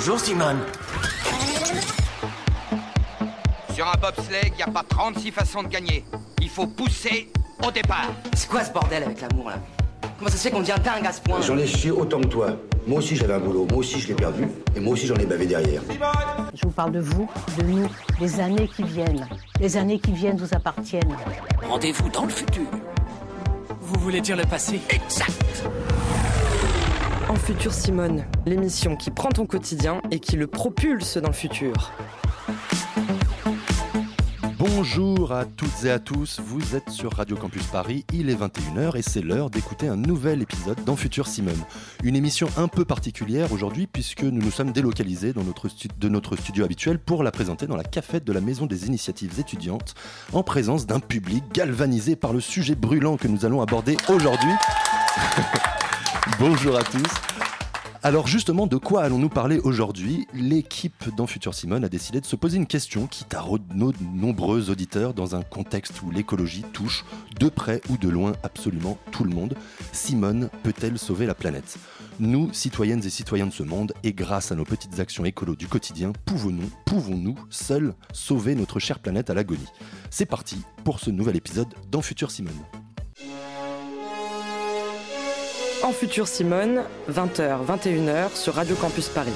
Bonjour Simone. Sur un bobsleigh, il n'y a pas 36 façons de gagner. Il faut pousser au départ. C'est quoi ce bordel avec l'amour là Comment ça se fait qu'on devient dingue à ce point J'en ai chié autant que toi. Moi aussi j'avais un boulot, moi aussi je l'ai perdu, et moi aussi j'en ai bavé derrière. Je vous parle de vous, de nous, les années qui viennent. Les années qui viennent vous appartiennent. Rendez-vous dans le futur. Vous voulez dire le passé Exact. En Futur Simone, l'émission qui prend ton quotidien et qui le propulse dans le futur. Bonjour à toutes et à tous, vous êtes sur Radio Campus Paris, il est 21h et c'est l'heure d'écouter un nouvel épisode dans Futur Simone. Une émission un peu particulière aujourd'hui puisque nous nous sommes délocalisés de notre studio habituel pour la présenter dans la cafette de la Maison des Initiatives étudiantes en présence d'un public galvanisé par le sujet brûlant que nous allons aborder aujourd'hui. Bonjour à tous. Alors justement, de quoi allons-nous parler aujourd'hui? L'équipe dans Futur Simone a décidé de se poser une question qui taraude nos nombreux auditeurs dans un contexte où l'écologie touche de près ou de loin absolument tout le monde. Simone peut-elle sauver la planète? Nous, citoyennes et citoyens de ce monde, et grâce à nos petites actions écolo du quotidien, pouvons-nous, pouvons-nous seuls sauver notre chère planète à l'agonie? C'est parti pour ce nouvel épisode dans Futur Simone. En Futur Simone, 20h, 21h sur Radio Campus Paris.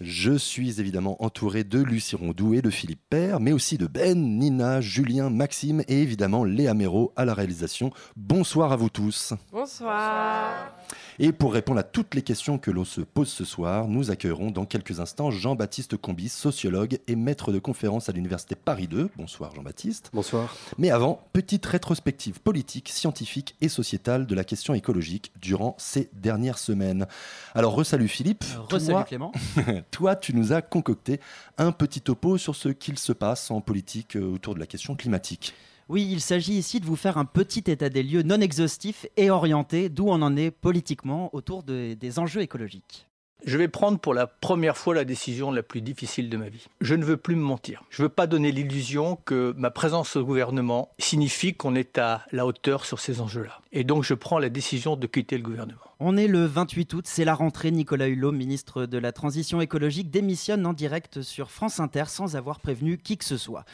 Je suis évidemment entouré de Lucie Rondou et de Philippe Père, mais aussi de Ben, Nina, Julien, Maxime et évidemment Léa Méro à la réalisation. Bonsoir à vous tous. Bonsoir. Et pour répondre à toutes les questions que l'on se pose ce soir, nous accueillerons dans quelques instants Jean-Baptiste Combis, sociologue et maître de conférence à l'Université Paris 2. Bonsoir Jean-Baptiste. Bonsoir. Mais avant, petite rétrospective politique, scientifique et sociétale de la question écologique durant ces dernières semaines. Alors, resalut Philippe. Resalut Clément. Toi, tu nous as concocté un petit topo sur ce qu'il se passe en politique euh, autour de la question climatique. Oui, il s'agit ici de vous faire un petit état des lieux non exhaustif et orienté d'où on en est politiquement autour de- des enjeux écologiques. Je vais prendre pour la première fois la décision la plus difficile de ma vie. Je ne veux plus me mentir. Je ne veux pas donner l'illusion que ma présence au gouvernement signifie qu'on est à la hauteur sur ces enjeux-là. Et donc je prends la décision de quitter le gouvernement. On est le 28 août, c'est la rentrée. Nicolas Hulot, ministre de la Transition écologique, démissionne en direct sur France Inter sans avoir prévenu qui que ce soit.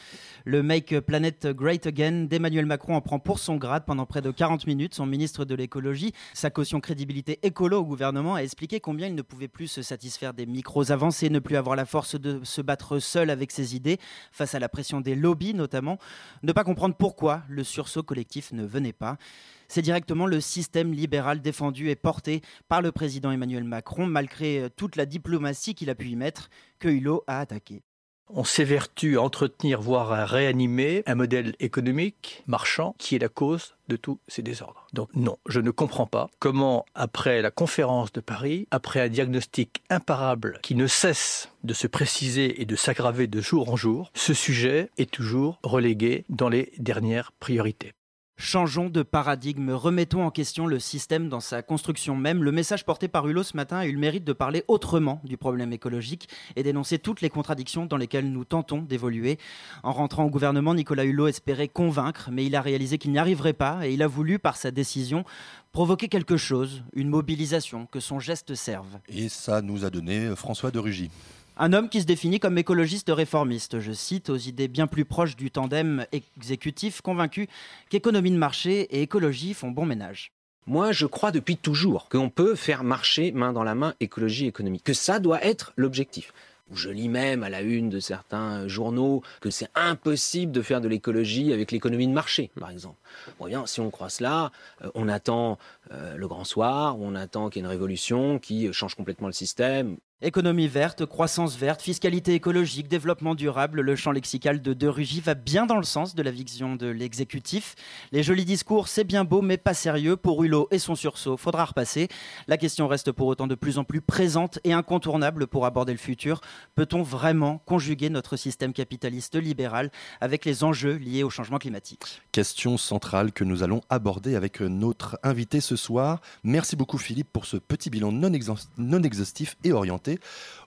Le Make Planet Great Again d'Emmanuel Macron en prend pour son grade pendant près de 40 minutes. Son ministre de l'écologie, sa caution crédibilité écolo au gouvernement, a expliqué combien il ne pouvait plus se satisfaire des micros avancés, ne plus avoir la force de se battre seul avec ses idées, face à la pression des lobbies notamment, ne pas comprendre pourquoi le sursaut collectif ne venait pas. C'est directement le système libéral défendu et porté par le président Emmanuel Macron, malgré euh, toute la diplomatie qu'il a pu y mettre, que Hulot a attaqué. On s'évertue à entretenir, voire à réanimer un modèle économique marchand qui est la cause de tous ces désordres. Donc non, je ne comprends pas comment, après la conférence de Paris, après un diagnostic imparable qui ne cesse de se préciser et de s'aggraver de jour en jour, ce sujet est toujours relégué dans les dernières priorités. Changeons de paradigme, remettons en question le système dans sa construction même. Le message porté par Hulot ce matin a eu le mérite de parler autrement du problème écologique et d'énoncer toutes les contradictions dans lesquelles nous tentons d'évoluer. En rentrant au gouvernement, Nicolas Hulot espérait convaincre, mais il a réalisé qu'il n'y arriverait pas et il a voulu, par sa décision, provoquer quelque chose, une mobilisation, que son geste serve. Et ça nous a donné euh, François de Rugy. Un homme qui se définit comme écologiste réformiste, je cite, aux idées bien plus proches du tandem exécutif, convaincu qu'économie de marché et écologie font bon ménage. Moi, je crois depuis toujours qu'on peut faire marcher main dans la main écologie et économie, que ça doit être l'objectif. Je lis même à la une de certains journaux que c'est impossible de faire de l'écologie avec l'économie de marché, par exemple. Eh si on croit cela, euh, on attend euh, le grand soir, on attend qu'il y ait une révolution qui change complètement le système. Économie verte, croissance verte, fiscalité écologique, développement durable, le champ lexical de De Rugy va bien dans le sens de la vision de l'exécutif. Les jolis discours, c'est bien beau, mais pas sérieux. Pour Hulot et son sursaut, faudra repasser. La question reste pour autant de plus en plus présente et incontournable pour aborder le futur. Peut-on vraiment conjuguer notre système capitaliste libéral avec les enjeux liés au changement climatique? Question centrale que nous allons aborder avec notre invité ce soir. Merci beaucoup Philippe pour ce petit bilan non, exhaust- non exhaustif et orienté.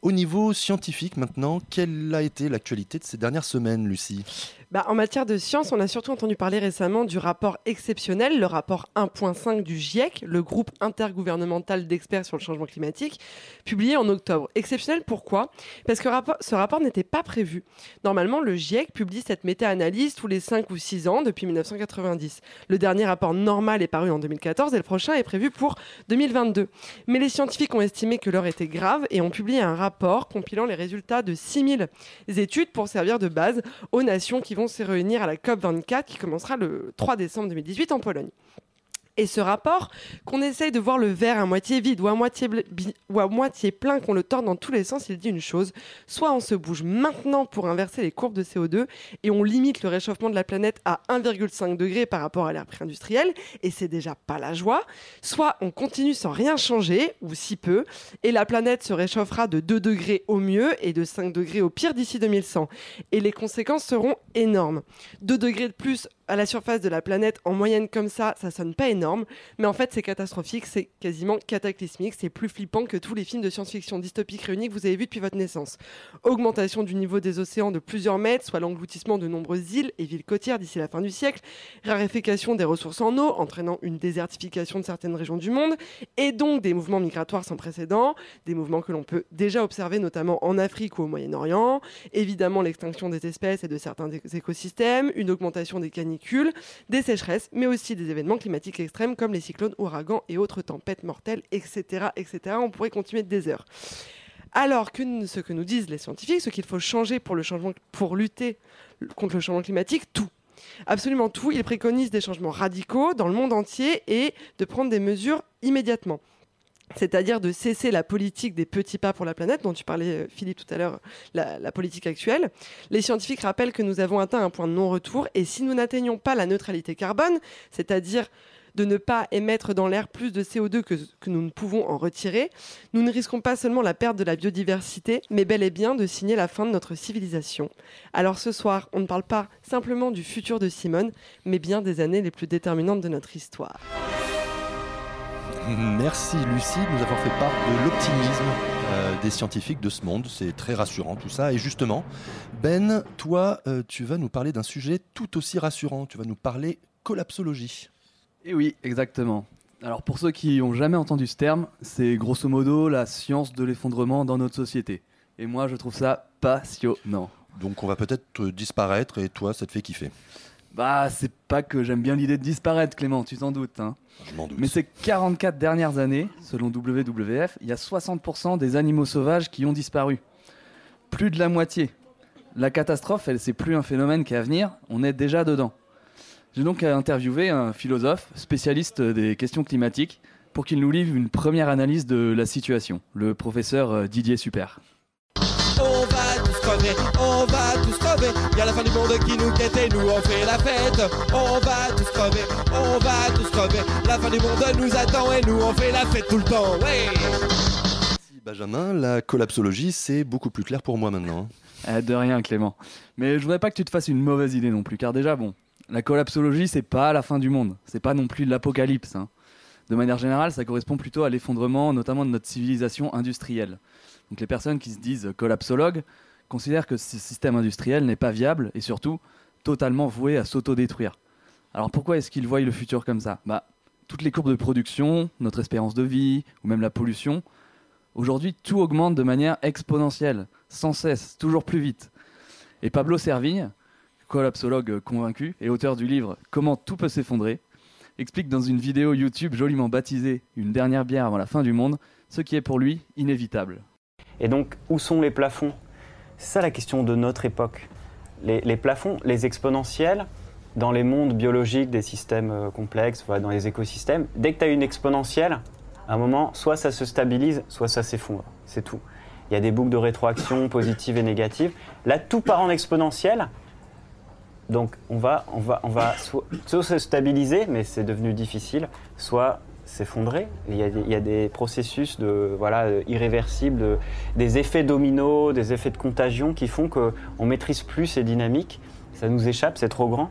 Au niveau scientifique maintenant, quelle a été l'actualité de ces dernières semaines, Lucie? Bah, en matière de science, on a surtout entendu parler récemment du rapport exceptionnel, le rapport 1.5 du GIEC, le groupe intergouvernemental d'experts sur le changement climatique, publié en octobre. Exceptionnel pourquoi? Parce que ce rapport n'était pas prévu. Normalement, le GIEC publie cette méta-analyse tous les 5 ou 6 ans depuis 1990. Le dernier rapport normal est paru en 2014 et le prochain est prévu pour 2022. Mais les scientifiques ont estimé que l'heure était grave et ont publié un rapport compilant les résultats de 6000 études pour servir de base aux nations qui vont se réunir à la COP24 qui commencera le 3 décembre 2018 en Pologne. Et ce rapport, qu'on essaye de voir le verre à moitié vide ou à moitié, plein, qu'on le tord dans tous les sens, il dit une chose. Soit on se bouge maintenant pour inverser les courbes de CO2 et on limite le réchauffement de la planète à 1,5 degré par rapport à l'ère pré-industrielle, et c'est déjà pas la joie. Soit on continue sans rien changer, ou si peu, et la planète se réchauffera de 2 degrés au mieux et de 5 degrés au pire d'ici 2100. Et les conséquences seront énormes. 2 degrés de plus à la surface de la planète en moyenne comme ça, ça sonne pas énorme, mais en fait c'est catastrophique, c'est quasiment cataclysmique, c'est plus flippant que tous les films de science-fiction dystopiques réunis que vous avez vus depuis votre naissance. Augmentation du niveau des océans de plusieurs mètres, soit l'engloutissement de nombreuses îles et villes côtières d'ici la fin du siècle, raréfaction des ressources en eau, entraînant une désertification de certaines régions du monde, et donc des mouvements migratoires sans précédent, des mouvements que l'on peut déjà observer notamment en Afrique ou au Moyen-Orient, évidemment l'extinction des espèces et de certains écosystèmes, une augmentation des canicules des sécheresses, mais aussi des événements climatiques extrêmes comme les cyclones, ouragans et autres tempêtes mortelles, etc. etc. On pourrait continuer des heures. Alors que ce que nous disent les scientifiques, ce qu'il faut changer pour, pour lutter contre le changement climatique, tout. Absolument tout. Ils préconisent des changements radicaux dans le monde entier et de prendre des mesures immédiatement c'est-à-dire de cesser la politique des petits pas pour la planète, dont tu parlais, euh, Philippe, tout à l'heure, la, politique actuelle. Les scientifiques rappellent que nous avons atteint un point de non-retour, et si nous n'atteignons pas la neutralité carbone, c'est-à-dire de ne pas émettre dans l'air plus de CO2 que, que, nous ne pouvons en retirer, nous ne risquons pas seulement la perte de la biodiversité, mais bel et bien de signer la fin de notre civilisation. Alors ce soir, on ne parle pas simplement du futur de Simone, mais bien des années les plus déterminantes de notre histoire. Merci Lucie nous avons fait part de l'optimisme euh, des scientifiques de ce monde. C'est très rassurant tout ça. Et justement, Ben, toi, euh, tu vas nous parler d'un sujet tout aussi rassurant. Tu vas nous parler collapsologie. Et eh oui, exactement. Alors pour ceux qui n'ont jamais entendu ce terme, c'est grosso modo la science de l'effondrement dans notre société. Et moi, je trouve ça passionnant. Donc on va peut-être disparaître et toi, ça te fait kiffer. Bah, c'est pas que j'aime bien l'idée de disparaître, Clément, tu t'en doutes. Hein. Mais ces 44 dernières années, selon WWF, il y a 60% des animaux sauvages qui ont disparu. Plus de la moitié. La catastrophe, elle, c'est plus un phénomène qui est à venir, on est déjà dedans. J'ai donc interviewé un philosophe, spécialiste des questions climatiques, pour qu'il nous livre une première analyse de la situation, le professeur euh, Didier Super on va on va tous crever. Y a la fin du monde qui nous guette et nous on fait la fête. On va tous crever, on va tous crever. La fin du monde nous attend et nous on fait la fête tout le temps. Ouais. Benjamin, la collapsologie, c'est beaucoup plus clair pour moi maintenant. Eh, de rien, Clément. Mais je voudrais pas que tu te fasses une mauvaise idée non plus, car déjà, bon, la collapsologie, c'est pas la fin du monde. C'est pas non plus l'apocalypse. Hein. De manière générale, ça correspond plutôt à l'effondrement, notamment de notre civilisation industrielle. Donc les personnes qui se disent collapsologues considèrent que ce système industriel n'est pas viable et surtout totalement voué à s'autodétruire. Alors pourquoi est-ce qu'ils voient le futur comme ça? Bah, Toutes les courbes de production, notre espérance de vie ou même la pollution, aujourd'hui tout augmente de manière exponentielle, sans cesse, toujours plus vite. Et Pablo Servigne, collapsologue convaincu et auteur du livre Comment tout peut s'effondrer, explique dans une vidéo YouTube joliment baptisée Une dernière bière avant la fin du monde, ce qui est pour lui inévitable. Et donc, où sont les plafonds? C'est ça la question de notre époque. Les, plafonds, les exponentiels, dans les mondes biologiques des systèmes euh, complexes, dans les écosystèmes, dès que tu as une exponentielle, à un moment, soit ça se stabilise, soit ça s'effondre. C'est tout. Il y a des boucles de rétroaction positives et négatives. Là, tout part en exponentielle. Donc, on va, on va, on va soit se stabiliser, mais c'est devenu difficile, soit s'effondrer. Il, y a des processus de, voilà, irréversibles, des effets dominos, des effets de contagion qui font qu'on ne maîtrise plus ces dynamiques. Ça nous échappe, c'est trop grand.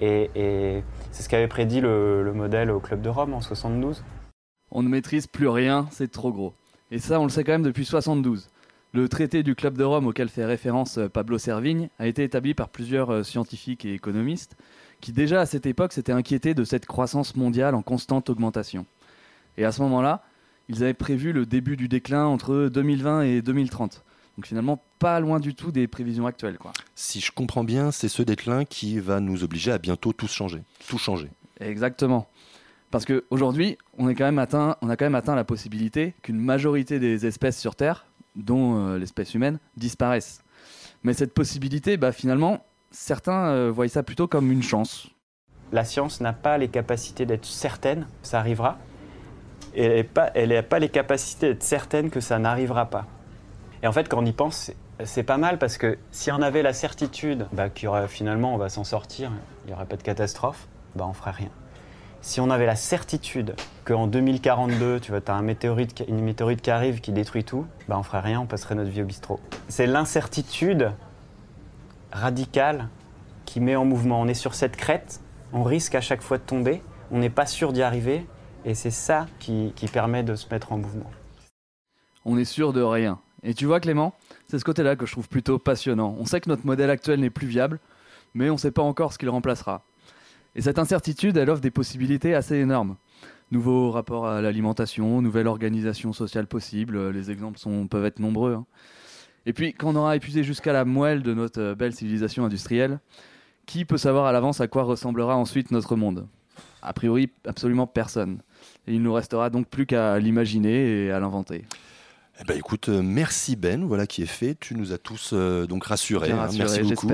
Et, c'est ce qu'avait prédit le, modèle au Club de Rome en 72. On ne maîtrise plus rien, c'est trop gros. Et ça, on le sait quand même depuis 72. Le traité du Club de Rome auquel fait référence euh, Pablo Servigne a été établi par plusieurs euh, scientifiques et économistes qui déjà à cette époque s'étaient inquiétés de cette croissance mondiale en constante augmentation. Et à ce moment-là, ils avaient prévu le début du déclin entre 2020 et 2030. Donc finalement, pas loin du tout des prévisions actuelles. Quoi. Si je comprends bien, c'est ce déclin qui va nous obliger à bientôt tous changer, tout changer. Exactement. Parce qu'aujourd'hui, on, est quand même atteint, on a quand même atteint la possibilité qu'une majorité des espèces sur Terre, dont euh, l'espèce humaine, disparaissent. Mais cette possibilité, bah, finalement, certains euh, voient ça plutôt comme une chance. La science n'a pas les capacités d'être certaine que ça arrivera. Et elle n'a pas, les capacités d'être certaine que ça n'arrivera pas. Et en fait, quand on y pense, c'est pas mal parce que si on avait la certitude bah, qu'il y aurait finalement, on va s'en sortir, il n'y aurait pas de catastrophe, bah, on ferait rien. Si on avait la certitude qu'en 2042, tu vois, as un météorite, une météorite qui arrive, qui détruit tout, bah, on ferait rien, on passerait notre vie au bistrot. C'est l'incertitude radicale qui met en mouvement. On est sur cette crête, on risque à chaque fois de tomber, on n'est pas sûr d'y arriver, et c'est ça qui, qui permet de se mettre en mouvement. On est sûr de rien. Et tu vois Clément, c'est ce côté-là que je trouve plutôt passionnant. On sait que notre modèle actuel n'est plus viable, mais on ne sait pas encore ce qu'il remplacera. Et cette incertitude, elle offre des possibilités assez énormes. Nouveaux rapports à l'alimentation, nouvelle organisation sociale possible, les exemples peuvent être nombreux. hein. Et puis, quand on aura épuisé jusqu'à la moelle de notre euh, belle civilisation industrielle, qui peut savoir à l'avance à quoi ressemblera ensuite notre monde? A priori, absolument personne. Et il nous restera donc plus qu'à l'imaginer et à l'inventer. Eh ben écoute, euh, merci Ben, voilà qui est fait. Tu nous as tous euh, donc rassurés. Hein. rassuré, merci beaucoup.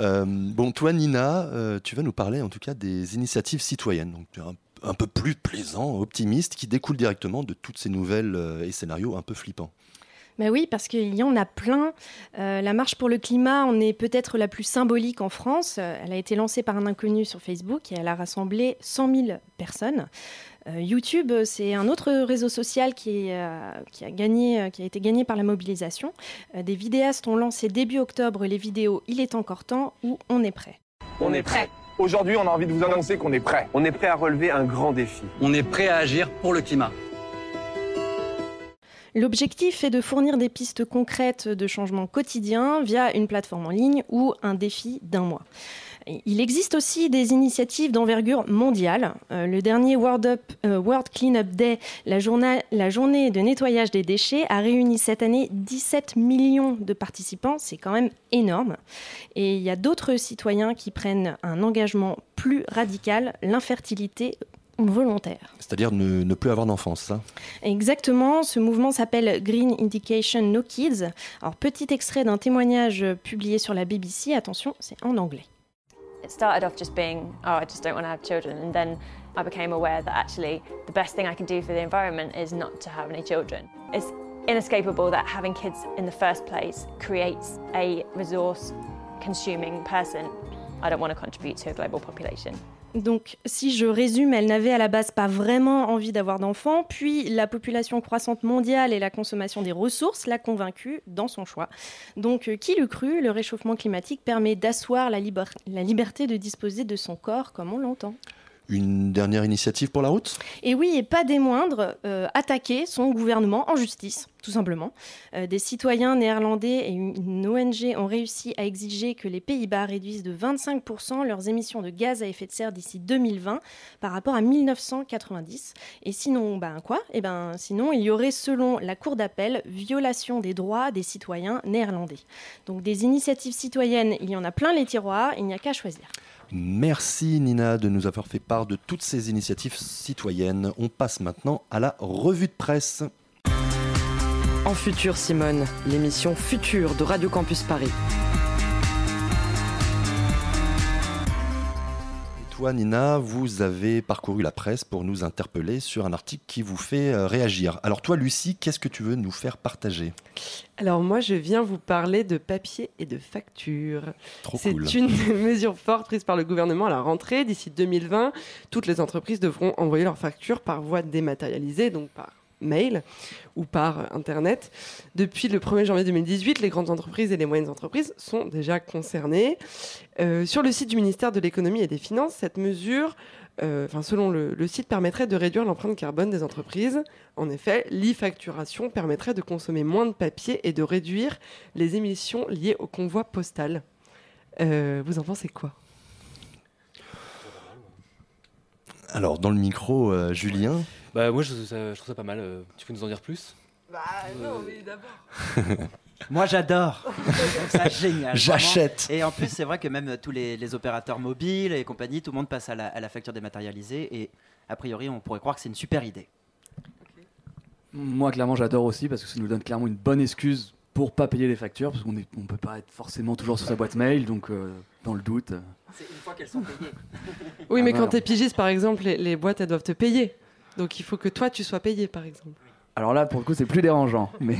Euh, bon, toi Nina, euh, tu vas nous parler en tout cas des initiatives citoyennes, donc tu es un, un peu plus plaisant, optimiste, qui découlent directement de toutes ces nouvelles et scénarios un peu flippants. Ben oui, parce qu'il y en a plein. Euh, la marche pour le climat en est peut-être la plus symbolique en France. Elle a été lancée par un inconnu sur Facebook et elle a rassemblé 100 000 personnes. Euh, YouTube, c'est un autre réseau social qui, euh, qui, a gagné, qui a été gagné par la mobilisation. Euh, des vidéastes ont lancé début octobre les vidéos Il est encore temps ou On est prêt. On est prêt. Aujourd'hui, on a envie de vous annoncer qu'on est prêt. On est prêt à relever un grand défi. On est prêt à agir pour le climat. L'objectif est de fournir des pistes concrètes de changement quotidien via une plateforme en ligne ou un défi d'un mois. Il existe aussi des initiatives d'envergure mondiale. Euh, le dernier World, Up- euh, Cleanup Day, la journée de nettoyage des déchets, a réuni cette année 17 millions de participants. C'est quand même énorme. Et il y a d'autres citoyens qui prennent un engagement plus radical, l'infertilité volontaire. C'est-à-dire ne, ne plus avoir d'enfance, ça? Exactement, ce mouvement s'appelle Green Indication No Kids. Alors, petit extrait d'un témoignage publié sur la BBC, attention, c'est en anglais. It started off just being, oh, I just don't want to have children. And then I became aware that actually the best thing I can do for the environment is not to have any children. It's inescapable that having kids in the first place creates a resource consuming person. I don't want to contribute to a global population. Donc, si je résume, elle n'avait à la base pas vraiment envie d'avoir d'enfants, puis la population croissante mondiale et la consommation des ressources l'a convaincue dans son choix. Donc, euh, qui l'eût cru, le réchauffement climatique permet d'asseoir la, la liberté de disposer de son corps comme on l'entend. Une dernière initiative pour la route? Et oui, et pas des moindres, euh, attaquer son gouvernement en justice, tout simplement. Euh, des citoyens néerlandais et une ONG ont réussi à exiger que les Pays-Bas réduisent de 25% leurs émissions de gaz à effet de serre d'ici 2020 par rapport à 1990. Et sinon, ben quoi? Eh ben, sinon, il y aurait, selon la Cour d'appel, violation des droits des citoyens néerlandais. Donc des initiatives citoyennes, il y en a plein les tiroirs, il n'y a qu'à choisir. Merci Nina de nous avoir fait part de toutes ces initiatives citoyennes. On passe maintenant à la revue de presse. En futur, Simone, l'émission Future de Radio Campus Paris. Toi Nina, vous avez parcouru la presse pour nous interpeller sur un article qui vous fait euh, réagir. Alors toi Lucie, qu'est-ce que tu veux nous faire partager? Alors moi, je viens vous parler de papier et de facture. C'est cool. une mesure forte prise par le gouvernement à la rentrée. D'ici 2020, toutes les entreprises devront envoyer leurs factures par voie dématérialisée, donc par mail ou par Internet. Depuis le 1er janvier 2018, les grandes entreprises et les moyennes entreprises sont déjà concernées. Euh, sur le site du ministère de l'économie et des finances, cette mesure euh, selon le, site, permettrait de réduire l'empreinte carbone des entreprises. En effet, l'e-facturation permettrait de consommer moins de papier et de réduire les émissions liées au convoi postal. Euh, vous en pensez quoi? Alors, dans le micro, Julien Bah, moi, je, ça- je trouve ça pas mal. euh, Tu peux nous en dire plus? Bah non, mais d'abord. Moi j'adore. Je trouve ça génial. J'achète. Et en plus, c'est vrai que même euh, tous les, les opérateurs mobiles et compagnie, tout le monde passe à la, à la facture dématérialisée. Et a priori, on pourrait croire que c'est une super idée. Moi, clairement, j'adore aussi parce que ça nous donne clairement une bonne excuse pour pas payer les factures parce qu'on ne on peut pas être forcément toujours sur sa boîte mail, donc euh, dans le doute. euh, C'est une fois qu'elles sont payées. Oui, Ah mais non, quand non. t'es pigiste, par exemple, les, les boîtes, elles doivent te payer. Donc il faut que toi, tu sois payé, par exemple. Alors là, pour le coup, c'est plus dérangeant. Mais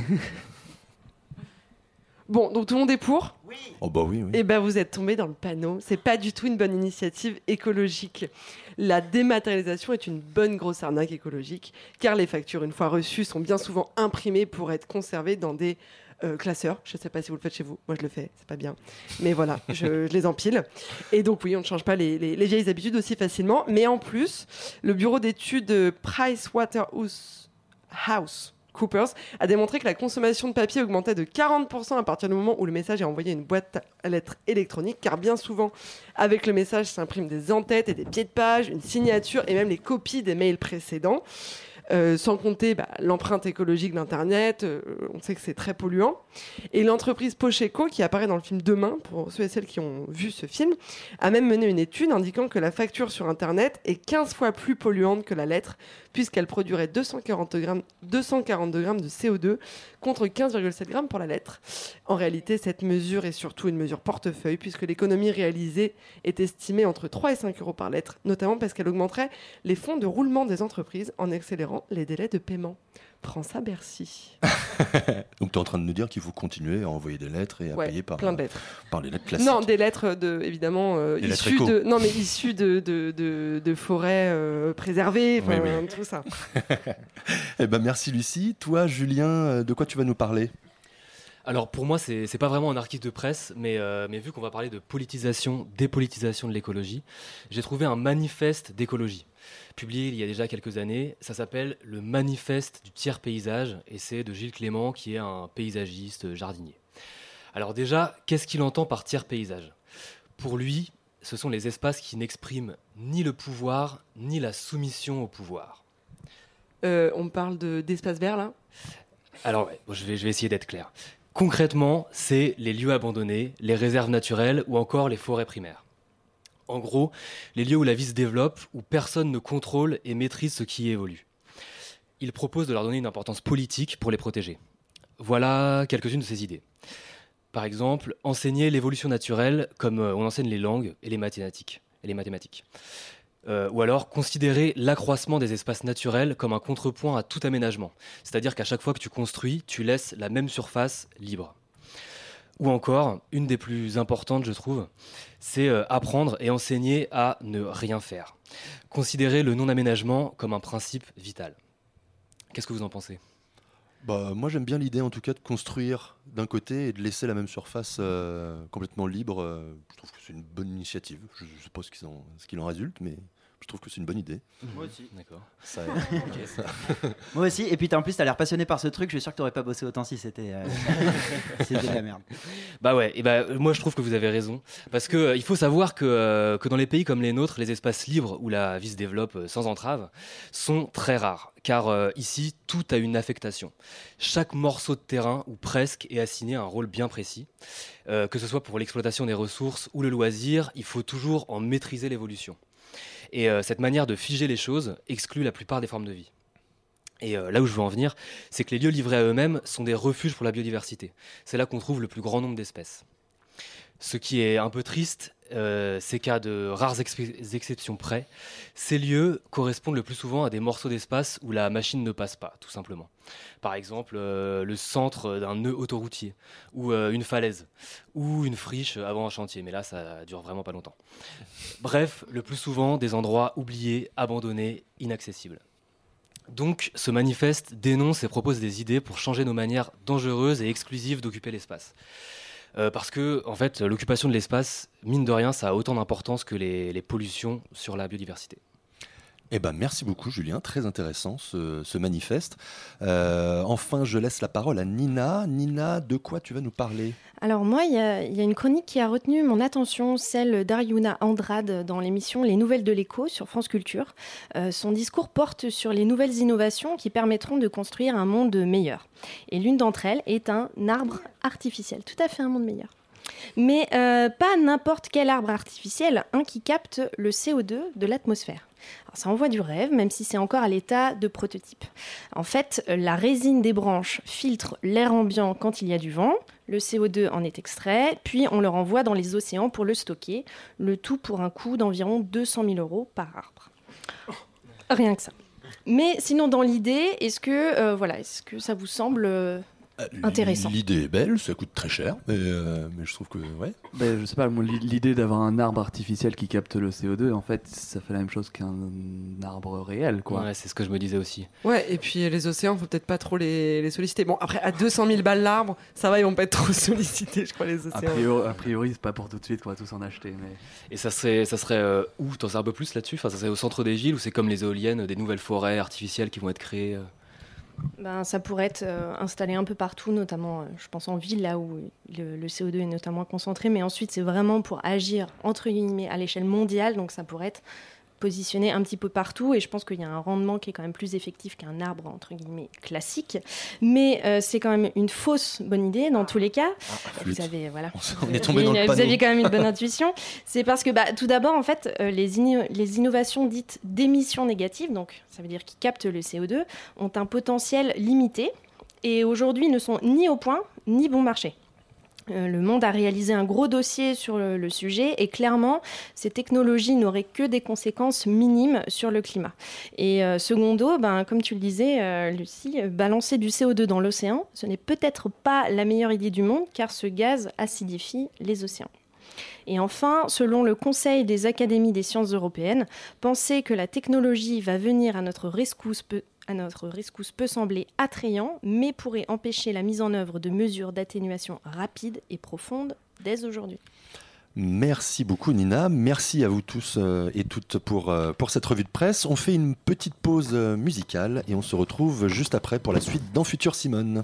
Bon, donc tout le monde est pour? Oh bah oui, oui. Eh ben, vous êtes tombé dans le panneau. C'est pas du tout une bonne initiative écologique. La dématérialisation est une bonne grosse arnaque écologique, car les factures, une fois reçues, sont bien souvent imprimées pour être conservées dans des euh, classeurs. Je sais pas si vous le faites chez vous. Moi, je le fais. C'est pas bien. Mais voilà, je, je les empile. Et donc, oui, on ne change pas les, les- les vieilles habitudes aussi facilement. Mais en plus, le bureau d'études Pricewaterhouse House Coopers a démontré que la consommation de papier augmentait de 40% à partir du moment où le message est envoyé à une boîte à lettres électronique, car bien souvent, avec le message s'impriment des entêtes et des pieds de page, une signature et même les copies des mails précédents. Euh, sans compter bah, l'empreinte écologique d'Internet, euh, on sait que c'est très polluant. Et l'entreprise Pocheco, qui apparaît dans le film Demain, pour ceux et celles qui ont vu ce film, a même mené une étude indiquant que la facture sur Internet est 15 fois plus polluante que la lettre, puisqu'elle produirait 240 grammes, 242 grammes de CO2 contre 15,7 grammes pour la lettre. En réalité, cette mesure est surtout une mesure portefeuille, puisque l'économie réalisée est estimée entre 3 et 5 euros par lettre, notamment parce qu'elle augmenterait les fonds de roulement des entreprises en accélérant les délais de paiement. Prends ça, Bercy. Donc tu es en train de nous dire qu'il faut continuer à envoyer des lettres et à Ouais, payer par, plein de lettres. par les lettres classiques. Non, des lettres de, évidemment euh, issues de, non mais issues de, de, de- de forêts euh, préservées, Oui, enfin, oui. tout ça. Eh ben merci Lucie. Toi Julien, euh, de quoi tu vas nous parler? Alors pour moi, c'est c'est pas vraiment un article de presse, mais, euh, mais vu qu'on va parler de politisation, dépolitisation de l'écologie, j'ai trouvé un manifeste d'écologie, publié il y a déjà quelques années. Ça s'appelle le Manifeste du tiers paysage, et c'est de Gilles Clément, qui est un paysagiste jardinier. Alors déjà, qu'est-ce qu'il entend par tiers paysage? Pour lui, ce sont les espaces qui n'expriment ni le pouvoir, ni la soumission au pouvoir. Euh, on parle de- d'espace vert là? Alors, ouais, bon, je, vais, je vais essayer d'être clair. Concrètement, c'est les lieux abandonnés, les réserves naturelles ou encore les forêts primaires. En gros, les lieux où la vie se développe, où personne ne contrôle et maîtrise ce qui y évolue. Il propose de leur donner une importance politique pour les protéger. Voilà quelques-unes de ses idées. Par exemple, enseigner l'évolution naturelle comme euh, on enseigne les langues et les mathématiques. Et les mathématiques. Euh, ou alors considérer l'accroissement des espaces naturels comme un contrepoint à tout aménagement. C'est-à-dire qu'à chaque fois que tu construis, tu laisses la même surface libre. Ou encore, une des plus importantes, je trouve, c'est euh, apprendre et enseigner à ne rien faire. Considérer le non-aménagement comme un principe vital. Qu'est-ce que vous en pensez? Bah, moi j'aime bien l'idée en tout cas de construire d'un côté et de laisser la même surface euh, complètement libre. je trouve que c'est une bonne initiative. Je ne sais pas ce qu'il en, qu'il en résulte, mais je trouve que c'est une bonne idée. Moi aussi. D'accord. Ça, Moi aussi. Et puis en plus, t'as l'air passionné par ce truc. Je suis sûr que t'aurais pas bossé autant si c'était euh, si c'était de la merde. Bah ouais, et bah, moi je trouve que vous avez raison. Parce que euh, il faut savoir que, euh, que dans les pays comme les nôtres, les espaces libres où la vie se développe euh, sans entrave sont très rares. Car euh, ici, tout a une affectation. Chaque morceau de terrain, ou presque, est assigné à un rôle bien précis. Euh, que ce soit pour l'exploitation des ressources ou le loisir, il faut toujours en maîtriser l'évolution. Et euh, cette manière de figer les choses exclut la plupart des formes de vie. Et euh, là où je veux en venir, c'est que les lieux livrés à eux-mêmes sont des refuges pour la biodiversité. C'est là qu'on trouve le plus grand nombre d'espèces. Ce qui est un peu triste, euh, c'est qu'à de rares exceptions près, ces lieux correspondent le plus souvent à des morceaux d'espace où la machine ne passe pas, tout simplement. Par exemple, euh, le centre d'un nœud autoroutier, ou euh, une falaise, ou une friche avant un chantier, mais là ça dure vraiment pas longtemps. Bref, le plus souvent des endroits oubliés, abandonnés, inaccessibles. Donc, ce manifeste dénonce et propose des idées pour changer nos manières dangereuses et exclusives d'occuper l'espace. Euh, parce que, en fait, l'occupation de l'espace, mine de rien, ça a autant d'importance que les, les pollutions sur la biodiversité. Eh ben, merci beaucoup Julien, très intéressant ce, manifeste. Euh, enfin, je laisse la parole à Nina. Nina, de quoi tu vas nous parler? Alors moi, il y, a- il y a une chronique qui a retenu mon attention, celle d'Ariuna Andrade dans l'émission Les Nouvelles de l'écho sur France Culture. Euh, son discours porte sur les nouvelles innovations qui permettront de construire un monde meilleur. Et l'une d'entre elles est un arbre artificiel, tout à fait un monde meilleur. Mais euh, pas n'importe quel arbre artificiel, un qui capte le CO2 de l'atmosphère. Alors, ça envoie du rêve, même si c'est encore à l'état de prototype. En fait, la résine des branches filtre l'air ambiant quand il y a du vent, le CO2 en est extrait, puis on le renvoie dans les océans pour le stocker, le tout pour un coût d'environ 200 000 euros par arbre. Rien que ça. Mais sinon, dans l'idée, est-ce que, euh, voilà, est-ce que ça vous semble euh, intéressant L'idée est belle, ça coûte très cher, mais, euh, mais je trouve que ouais. Ben, je sais pas, l'idée d'avoir un arbre artificiel qui capte le CO2, en fait, ça fait la même chose qu'un arbre réel, quoi. Ouais, c'est ce que je me disais aussi. Ouais, et puis les océans, faut peut-être pas trop les, les solliciter. Bon, après, à 200 000 balles l'arbre, ça va, ils vont pas être trop sollicités, je crois, les A océans. priori, a priori, c'est pas pour tout de suite qu'on va tous en acheter, mais. Et ça serait, ça serait euh, où? T'en sais un peu plus là-dessus? Enfin, Ça serait au centre des villes ou c'est comme les éoliennes, des nouvelles forêts artificielles qui vont être créées euh? Ben, ça pourrait être euh, installé un peu partout, notamment, euh, je pense, en ville, là où le, le CO2 est notamment concentré. Mais ensuite, c'est vraiment pour agir, entre guillemets, à l'échelle mondiale. Donc, ça pourrait être positionné un petit peu partout. Et je pense qu'il y a un rendement qui est quand même plus effectif qu'un arbre, entre guillemets, classique. Mais euh, c'est quand même une fausse bonne idée, dans tous les cas. vous flûte. avez, voilà. on est tombé Vous dans le aviez-. Vous quand même une bonne intuition. C'est parce que, bah, tout d'abord, en fait, euh, les, inno- les innovations dites d'émissions négatives, donc ça veut dire qui captent le CO2, ont un potentiel limité et aujourd'hui ne sont ni au point ni bon marché. Euh, Le monde a réalisé un gros dossier sur le, sujet et clairement, ces technologies n'auraient que des conséquences minimes sur le climat. Et euh, secondo, ben, comme tu le disais, euh, Lucie, balancer du CO2 dans l'océan, ce n'est peut-être pas la meilleure idée du monde car ce gaz acidifie les océans. Et enfin, selon le Conseil des académies des sciences européennes, penser que la technologie va venir à notre rescousse peut, à notre rescousse peut sembler attrayant, mais pourrait empêcher la mise en œuvre de mesures d'atténuation rapides et profondes dès aujourd'hui. Merci beaucoup Nina, merci à vous tous euh, et toutes pour, euh, pour cette revue de presse. On fait une petite pause euh, musicale et on se retrouve juste après pour la suite dans Futur Simone.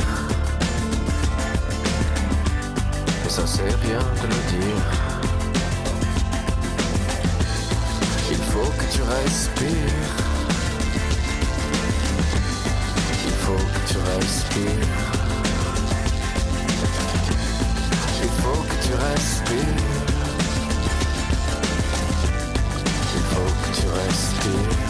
C'est rien de le dire. Il faut que tu respires. Il faut que tu respires. Il faut que tu respires. Il faut que tu respires.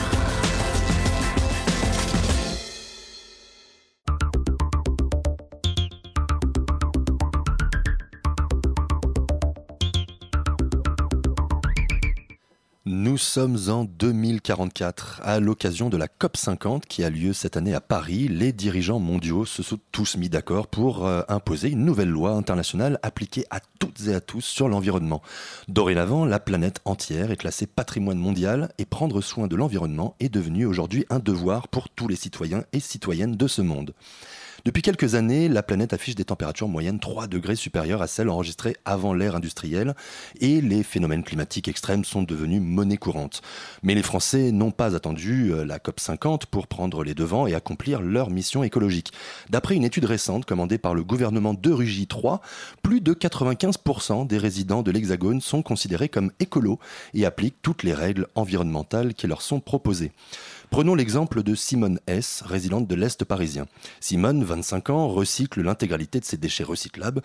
Sommes en 2044. À l'occasion de la COP50 qui a lieu cette année à Paris, les dirigeants mondiaux se sont tous mis d'accord pour euh, imposer une nouvelle loi internationale appliquée à toutes et à tous sur l'environnement. Dorénavant, la planète entière est classée patrimoine mondial et prendre soin de l'environnement est devenu aujourd'hui un devoir pour tous les citoyens et citoyennes de ce monde. Depuis quelques années, la planète affiche des températures moyennes 3 degrés supérieures à celles enregistrées avant l'ère industrielle et les phénomènes climatiques extrêmes sont devenus monnaie courante. Mais les Français n'ont pas attendu euh, la COP50 pour prendre les devants et accomplir leur mission écologique. D'après une étude récente commandée par le gouvernement de Rugy 3, plus de 95% des résidents de l'Hexagone sont considérés comme écolos et appliquent toutes les règles environnementales qui leur sont proposées. Prenons l'exemple de Simone S., résidente de l'Est parisien. Simone, 25 ans, recycle l'intégralité de ses déchets recyclables,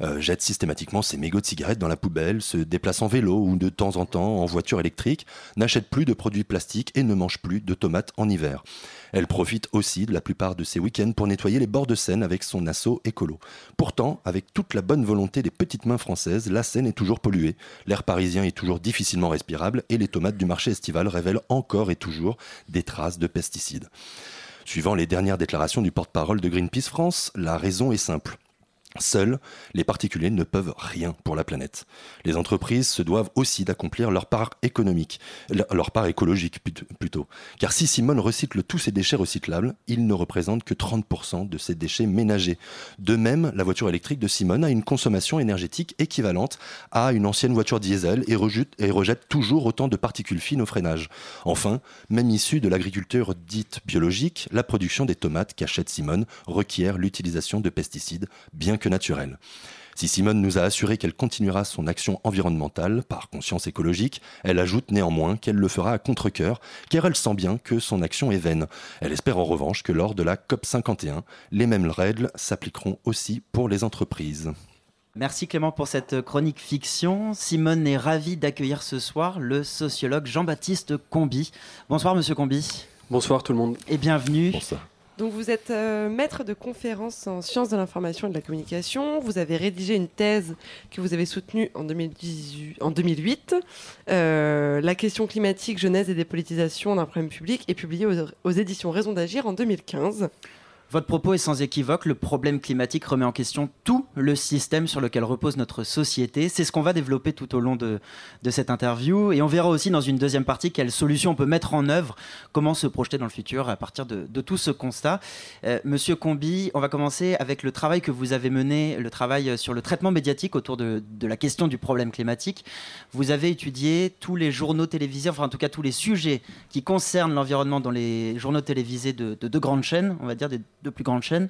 euh, jette systématiquement ses mégots de cigarettes dans la poubelle, se déplace en vélo ou de temps en temps en voiture électrique, n'achète plus de produits plastiques et ne mange plus de tomates en hiver. Elle profite aussi de la plupart de ses week-ends pour nettoyer les bords de Seine avec son assaut écolo. Pourtant, avec toute la bonne volonté des petites mains françaises, la Seine est toujours polluée, l'air parisien est toujours difficilement respirable et les tomates du marché estival révèlent encore et toujours des traces de pesticides. Suivant les dernières déclarations du porte-parole de Greenpeace France, la raison est simple. Seuls, les particuliers ne peuvent rien pour la planète. Les entreprises se doivent aussi d'accomplir leur part économique, leur part écologique plutôt. Car si Simone recycle tous ses déchets recyclables, il ne représente que 30% de ses déchets ménagers. De même, la voiture électrique de Simone a une consommation énergétique équivalente à une ancienne voiture diesel et rejette toujours autant de particules fines au freinage. Enfin, même issue de l'agriculture dite biologique, la production des tomates qu'achète Simone requiert l'utilisation de pesticides, bien que naturelle. Si Simone nous a assuré qu'elle continuera son action environnementale par conscience écologique, elle ajoute néanmoins qu'elle le fera à contre-coeur, car elle sent bien que son action est vaine. Elle espère en revanche que lors de la COP51, les mêmes règles s'appliqueront aussi pour les entreprises. Merci Clément pour cette chronique fiction. Simone est ravie d'accueillir ce soir le sociologue Jean-Baptiste Combi. Bonsoir Monsieur Combi. Bonsoir tout le monde. Et bienvenue. Bonsoir. Donc vous êtes euh, maître de conférences en sciences de l'information et de la communication. Vous avez rédigé une thèse que vous avez soutenue en, 2018, en 2008. Euh, la question climatique, genèse et dépolitisation d'un problème public est publiée aux, aux éditions Raison d'agir en 2015. Votre propos est sans équivoque, le problème climatique remet en question tout le système sur lequel repose notre société. C'est ce qu'on va développer tout au long de, cette interview. Et on verra aussi dans une deuxième partie quelles solutions on peut mettre en œuvre, comment se projeter dans le futur à partir de, tout ce constat. Euh, Monsieur Combi, on va commencer avec le travail que vous avez mené, le travail sur le traitement médiatique autour de, la question du problème climatique. Vous avez étudié tous les journaux télévisés, enfin en tout cas tous les sujets qui concernent l'environnement dans les journaux télévisés de deux grandes chaînes, on va dire de plus grandes chaînes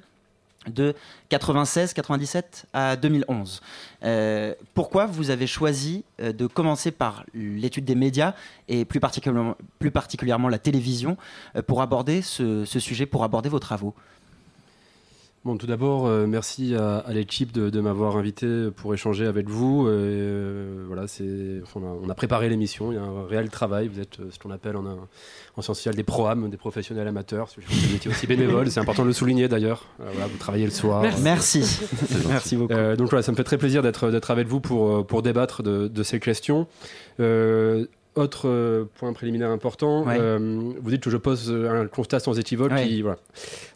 de 96, 97 à 2011. Euh, pourquoi vous avez choisi euh, de commencer par l'étude des médias et plus particulièrement, la télévision euh, pour aborder ce, sujet, pour aborder vos travaux? Bon, tout d'abord, euh, merci à, à l'équipe de, de m'avoir invité pour échanger avec vous. Euh, voilà, c'est, enfin, on, a, on a préparé l'émission, il y a un réel travail. Vous êtes euh, ce qu'on appelle en, un- en sciences sociales des proams, des professionnels amateurs. Je pense que Vous étiez aussi bénévole, c'est important de le souligner d'ailleurs. Euh, voilà, vous travaillez le soir. Merci. Merci. Beaucoup. Euh, donc voilà, ça me fait très plaisir d'être, d'être avec vous pour, pour débattre de, de ces questions. Euh, autre euh, point préliminaire important, Ouais. euh, vous dites que je pose un constat sans équivoque. Ouais. Qui, voilà.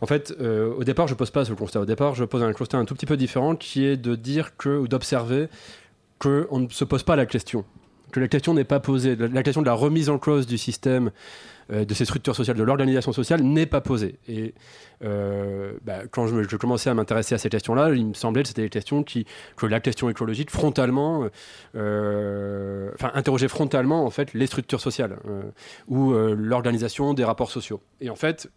En fait, euh, au départ, je pose pas ce constat. Au départ, je pose un constat un tout petit peu différent, qui est de dire que ou d'observer que on ne se pose pas la question, que la question n'est pas posée, la, la question de la remise en cause du système, euh, de ces structures sociales, de l'organisation sociale n'est pas posée. Et euh, bah, quand je, me- je commençais à m'intéresser à ces questions-là, il me semblait que c'était des questions qui, que la question écologique frontalement, euh, interrogeait frontalement en fait les structures sociales ou l'organisation des rapports sociaux. Et en fait,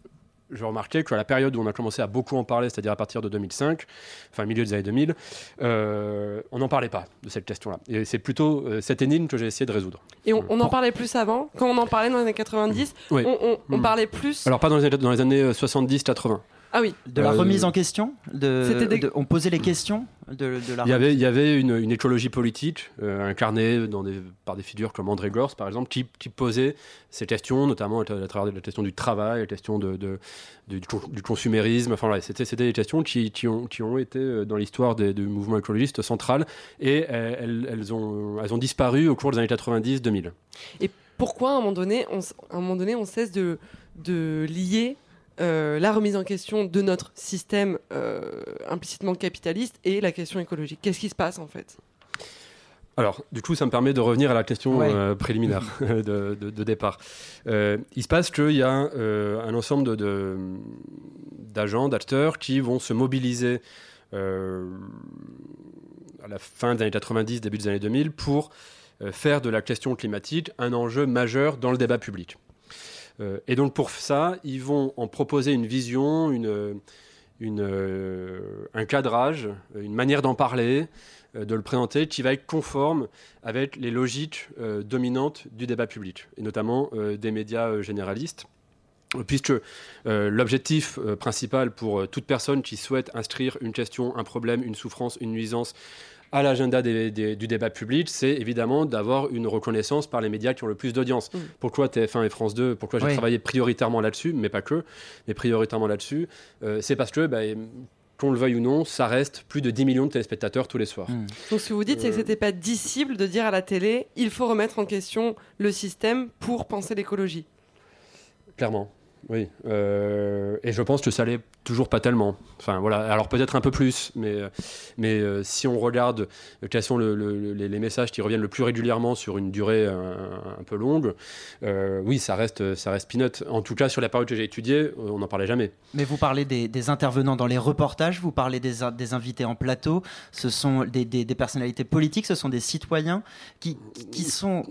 je remarquais qu'à la période où on a commencé à beaucoup en parler, c'est-à-dire à partir de 2005, enfin milieu des années 2000, euh, on n'en parlait pas de cette question-là. Et c'est plutôt euh, cette énigme que j'ai essayé de résoudre. Et on, on en parlait plus avant. Quand on en parlait dans les années 90, Oui. on, on- on Mm. parlait plus. Alors pas dans les, années- dans les années 70-80. Ah oui. De la Euh, remise en question de, des- de- On posait les questions de, de la Il y avait, il y avait une, une écologie politique euh, incarnée dans des, par des figures comme André Gorz, par exemple, qui, qui posait ces questions, notamment à, travers la question du travail, la question de, de- du, du consumérisme. Enfin, c'était, des questions qui, qui ont, qui ont été euh, dans l'histoire des, du mouvement écologiste central et elles, elles ont, elles ont disparu au cours des années 90-2000. Et pourquoi, à un moment donné, on, s- à un moment donné, on cesse de, de lier euh, la remise en question de notre système euh, implicitement capitaliste et la question écologique Qu'est-ce qui se passe en fait? Alors, du coup, ça me permet de revenir à la question Ouais. euh, préliminaire de, de- de départ. Euh, il se passe qu'il y a euh, un ensemble de- de- d'agents, d'acteurs qui vont se mobiliser euh, à la fin des années 90, début des années 2000 pour euh, faire de la question climatique un enjeu majeur dans le débat public. Euh, et donc pour ça, ils vont en proposer une vision, euh, un cadrage, une manière d'en parler, euh, de le présenter, qui va être conforme avec les logiques dominantes du débat public, et notamment des médias généralistes. Puisque l'objectif principal pour toute personne qui souhaite inscrire une question, un problème, une souffrance, une nuisance à l'agenda des- des- du débat public, c'est évidemment d'avoir une reconnaissance par les médias qui ont le plus d'audience. Pourquoi TF1 et France 2 Pourquoi j'ai Oui. travaillé prioritairement là-dessus, mais pas que, mais prioritairement là-dessus Euh, C'est parce que, bah, qu'on le veuille ou non, ça reste plus de 10 millions de téléspectateurs tous les soirs. Donc ce que vous dites, c'est que Euh, c'était pas disciple de dire à la télé, il faut remettre en question le système pour penser l'écologie. Clairement, oui. Euh, et je pense que ça l'est toujours pas tellement. Enfin voilà, alors peut-être un peu plus, mais, euh, mais euh, si on regarde euh, quels sont le- le- les, messages qui reviennent le plus régulièrement sur une durée un, un peu longue, euh, oui, ça reste, ça reste peanut. En tout cas, sur la période que j'ai étudiée, euh, on n'en parlait jamais. Mais vous parlez des, des intervenants dans les reportages, vous parlez des, des invités en plateau, ce sont des, des- personnalités politiques, ce sont des citoyens qui, qui sont...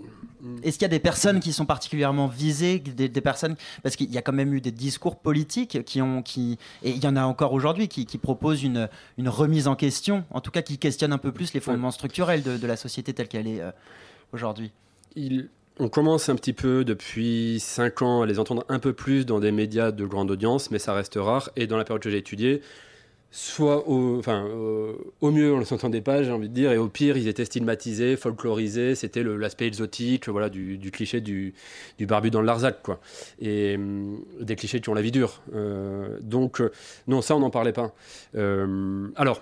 Est-ce qu'il y a des personnes qui sont particulièrement visées, des personnes parce qu'il y a quand même eu des discours politiques qui ont qui et il y en a encore aujourd'hui qui, qui proposent une, une remise en question, en tout cas qui questionnent un peu plus les fondements structurels de, de la société telle qu'elle est euh, aujourd'hui. Il- on commence un petit peu depuis 5 ans à les entendre un peu plus dans des médias de grande audience, mais ça reste rare. Et dans la période que j'ai étudiée, soit au, enfin, euh, mieux on ne s'entendait pas, j'ai envie de dire, et au pire ils étaient stigmatisés, folklorisés, c'était l'aspect exotique, voilà, du, cliché du, barbu dans le Larzac, quoi. Et hum, des clichés qui ont la vie dure. Euh, donc, euh, non, ça on n'en parlait pas. Alors,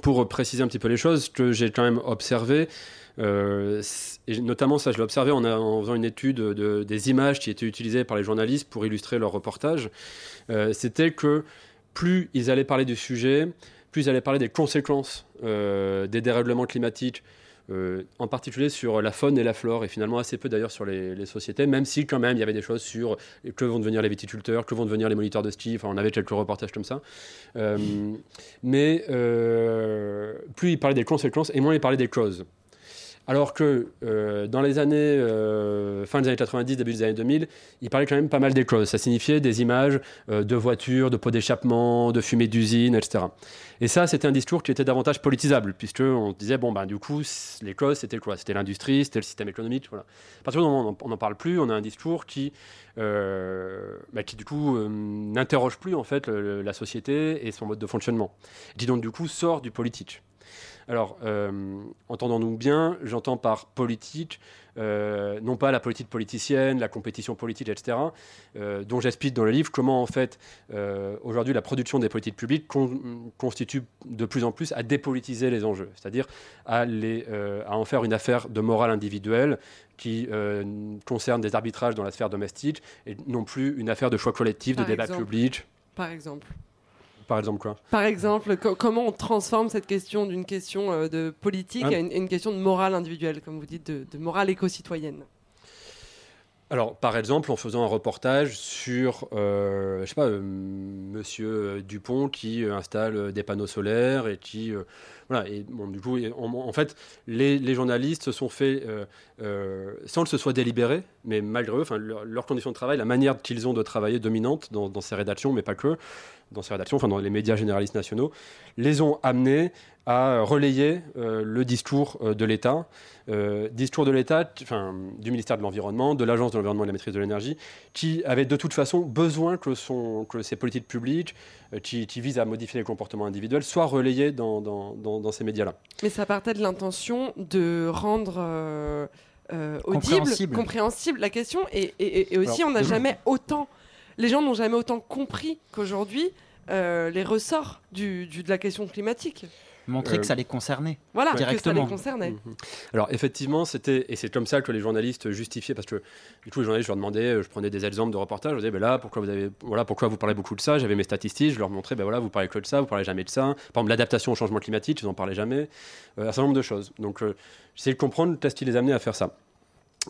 pour préciser un petit peu les choses, que j'ai quand même observé, et notamment ça je l'ai observé en, faisant une étude de- des images qui étaient utilisées par les journalistes pour illustrer leur reportage, euh, c'était que plus ils allaient parler du sujet, plus ils allaient parler des conséquences euh, des dérèglements climatiques, euh, en particulier sur la faune et la flore, et finalement assez peu d'ailleurs sur les, sociétés, même si quand même il y avait des choses sur que vont devenir les viticulteurs, que vont devenir les moniteurs de ski, enfin on avait quelques reportages comme ça. Euh, mais euh, plus ils parlaient des conséquences et moins ils parlaient des causes. Alors que euh, dans les années, euh, fin des années 90, début des années 2000, il parlait quand même pas mal des choses. Ça signifiait des images euh, de voitures, de pots d'échappement, de fumée d'usine, etc. Et ça, c'était un discours qui était davantage politisable, puisqu'on disait, bon, ben, du coup, les causes, c'était quoi? C'était l'industrie, c'était le système économique. Voilà. À partir du moment où on n'en parle plus, on a un discours qui, bah, qui du coup, n'interroge plus, en fait, la société et son mode de fonctionnement. Qui, donc, du coup, sort du politique. Alors, euh, entendons-nous bien, j'entends par politique, euh, non pas la politique politicienne, la compétition politique, etc., euh, dont j'explique dans le livre comment, en fait, aujourd'hui, la production des politiques publiques con- constitue de plus en plus à dépolitiser les enjeux, c'est-à-dire à, les, à en faire une affaire de morale individuelle qui euh, concerne des arbitrages dans la sphère domestique et non plus une affaire de choix collectif, de débat exemple. public. Par exemple. Par exemple, quoi Par exemple, co- comment on transforme cette question d'une question euh, de politique à une, une question de morale individuelle, comme vous dites, de, de morale éco-citoyenne? Alors, par exemple, en faisant un reportage sur, euh, je sais pas, euh, Monsieur Dupont qui euh, installe euh, des panneaux solaires et qui, euh, voilà, et bon, du coup, en, fait, les, journalistes se sont fait, euh, sans que ce soit délibéré, mais malgré eux, enfin, leur- leurs conditions de travail, la manière qu'ils ont de travailler dominante dans, dans ces rédactions, mais pas que, dans ces rédactions, enfin, dans les médias généralistes nationaux, les ont amenés à relayer euh, le discours euh, de l'État, euh, discours de l'État, enfin du ministère de l'Environnement, de l'Agence de l'Environnement et de la Maîtrise de l'Énergie, qui avait de toute façon besoin que, son, que ces politiques publiques, euh, qui, qui visent à modifier les comportements individuels, soient relayées dans, dans, dans- dans ces médias-là. Mais ça partait de l'intention de rendre euh, euh, audible, Compréhensible. compréhensible la question. Et, et- aussi, Alors, on n'a jamais autant. Les gens n'ont jamais autant compris qu'aujourd'hui euh, les ressorts du, du- de la question climatique. Montrer Euh, que ça les concernait Voilà, que ça directement. les concernait. Mhm. Alors effectivement, c'était et c'est comme ça que les journalistes justifiaient parce que du coup les journalistes je leur demandais, euh, je prenais des exemples de reportages, je disais ben là pourquoi vous avez voilà pourquoi vous parlez beaucoup de ça, j'avais mes statistiques, je leur montrais ben voilà vous parlez que de ça, vous parlez jamais de ça. Par exemple l'adaptation au changement climatique, ils n'en parlaient jamais, Euh, un certain nombre de choses. Donc euh, j'essayais de comprendre qu'est-ce qui les amenait à faire ça.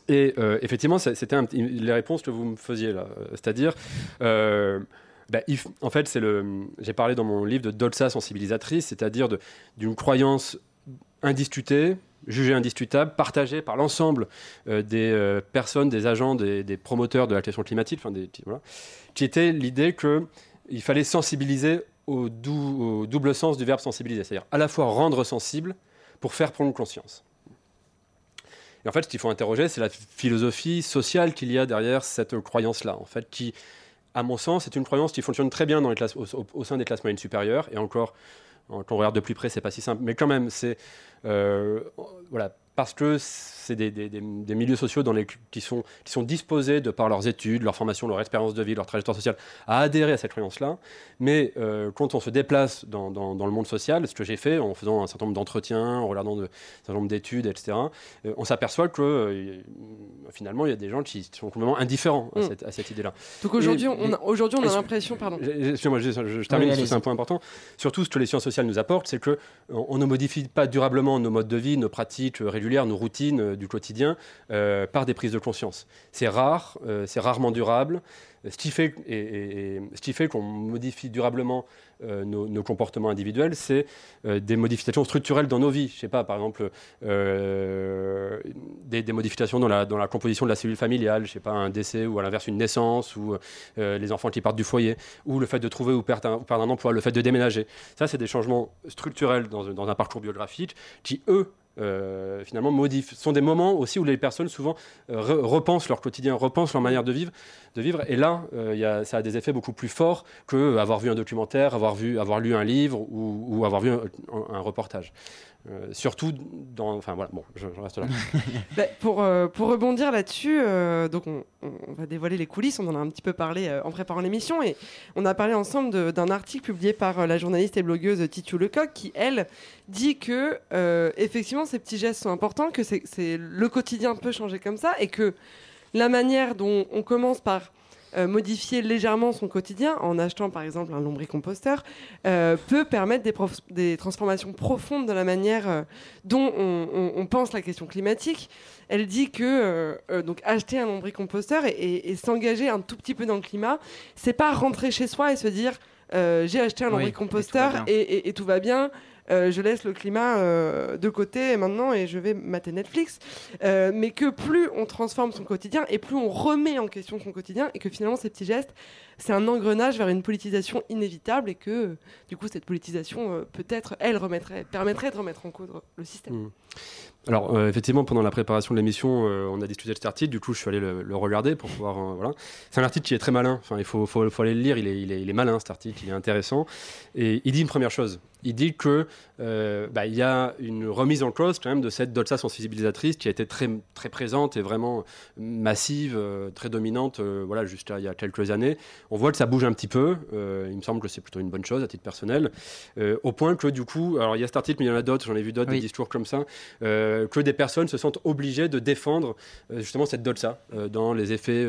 Et euh, effectivement, c'était les réponses que vous me faisiez là, Euh, c'est-à-dire euh, bah, en fait, c'est le. J'ai parlé dans mon livre de doxa sensibilisatrice, c'est-à-dire d'une croyance indiscutée, jugée indiscutable, partagée par l'ensemble euh, des euh, personnes, des agents, des, promoteurs de la question climatique, enfin qui était l'idée qu'il fallait sensibiliser au double sens du verbe sensibiliser, c'est-à-dire à la fois rendre sensible pour faire prendre conscience. Et en fait, ce qu'il faut interroger, c'est la philosophie sociale qu'il y a derrière cette croyance-là, en fait, qui, à mon sens, est une croyance qui fonctionne très bien au sein des classes moyennes supérieures. Et encore, quand on regarde de plus près, c'est pas si simple. Mais quand même, c'est euh, voilà, parce que c'est des, des- des- des milieux sociaux dans les, qui, sont, qui sont disposés, de par leurs études, leur formation, leur expérience de vie, leur trajectoire sociale, à adhérer à cette croyance-là. Mais euh, quand on se déplace dans, dans- dans le monde social, ce que j'ai fait en faisant un certain nombre d'entretiens, en regardant de- un certain nombre d'études, etc., euh, on s'aperçoit que euh, finalement, il y a des gens qui sont complètement indifférents à Mm. cette, idée-là. Donc aujourd'hui, on a, aujourd'hui, on a l'impression, pardon. Excusez-moi, je, je- je termine, Oui, c'est un point important. Surtout, ce que les sciences sociales nous apportent, c'est que on, ne modifie pas durablement nos modes de vie, nos pratiques euh, nos routines euh, du quotidien euh, par des prises de conscience. C'est rare, euh, c'est rarement durable. Ce qui fait, ce qui fait qu'on modifie durablement nos, comportements individuels, c'est des modifications structurelles dans nos vies. Je sais pas, par exemple, des, modifications dans la, dans la composition de la cellule familiale. Je sais pas, un décès ou à l'inverse une naissance ou les enfants qui partent du foyer ou le fait de trouver ou perdre un, ou perdre un emploi, le fait de déménager. Ça, c'est des changements structurels dans, dans un parcours biographique qui, eux, euh, finalement modifient. Ce sont des moments aussi où les personnes souvent euh, re- repensent leur quotidien, repensent leur manière de vivre. Et là, euh, y a, ça a des effets beaucoup plus forts que avoir vu un documentaire, avoir lu un livre ou, avoir vu un reportage. Euh, surtout dans, enfin voilà, bon, je, reste là. Bah, pour, euh, pour rebondir là-dessus, euh, donc on, va dévoiler les coulisses, on en a un petit peu parlé en préparant l'émission, et on a parlé ensemble d'un article publié par la journaliste et blogueuse Titu Lecoq, qui, elle, dit que effectivement ces petits gestes sont importants, que c'est- le quotidien peut changer comme ça, et que la manière dont on commence par euh, modifier légèrement son quotidien en achetant par exemple un lombricomposteur euh, peut permettre des, transformations profondes de la manière euh, dont on, on- on pense la question climatique. Elle dit que euh, donc acheter un lombricomposteur et, et- et s'engager un tout petit peu dans le climat, c'est pas rentrer chez soi et se dire j'ai acheté un Oui, lombricomposteur et, et- et tout va bien. Euh, je laisse le climat euh, de côté maintenant et je vais mater Netflix. Euh, mais que plus on transforme son quotidien et plus on remet en question son quotidien et que finalement ces petits gestes, c'est un engrenage vers une politisation inévitable et que du coup cette politisation peut-être elle permettrait de remettre en cause le système. Mm. Alors, effectivement, pendant la préparation de l'émission, on a discuté de cet article. Du coup, je suis allé le, regarder pour pouvoir. voilà. C'est un article qui est très malin. Enfin, il faut, aller le lire. Il est malin, cet article. Il est intéressant. Et il dit une première chose. Il dit que euh, bah, il y a une remise en cause quand même de cette doxa sensibilisatrice qui a été très, très présente et vraiment massive, euh, très dominante, euh, voilà, jusqu'à il y a quelques années. On voit que ça bouge un petit peu. Il me semble que c'est plutôt une bonne chose à titre personnel. Au point que du coup, alors il y a cet article, mais il y en a d'autres. J'en ai vu d'autres, Oui. des discours comme ça, que des personnes se sentent obligées de défendre justement cette euh, dans les effets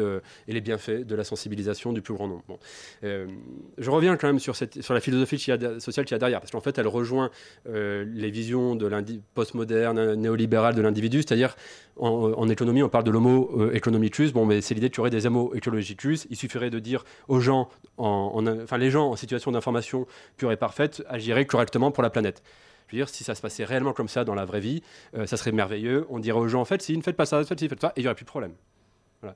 et les bienfaits de la sensibilisation du plus grand nombre. Bon. Je reviens quand même sur, cette, sur la philosophie sociale qu'il y a derrière, parce qu'en fait, elle rejoint euh, les visions de postmoderne, néolibérale de l'individu, c'est-à-dire en, en économie, on parle de l'homo euh, economicus. Bon, mais c'est l'idée y aurait des homo ecologicus. Il suffirait de dire aux gens, en, en- enfin les gens en situation d'information pure et parfaite agiraient correctement pour la planète. Je veux dire, si ça se passait réellement comme ça dans la vraie vie, euh, ça serait merveilleux. On dirait aux gens, en fait, si ne faites pas ça, faites ci, faites ça, et il n'y aurait plus de problème.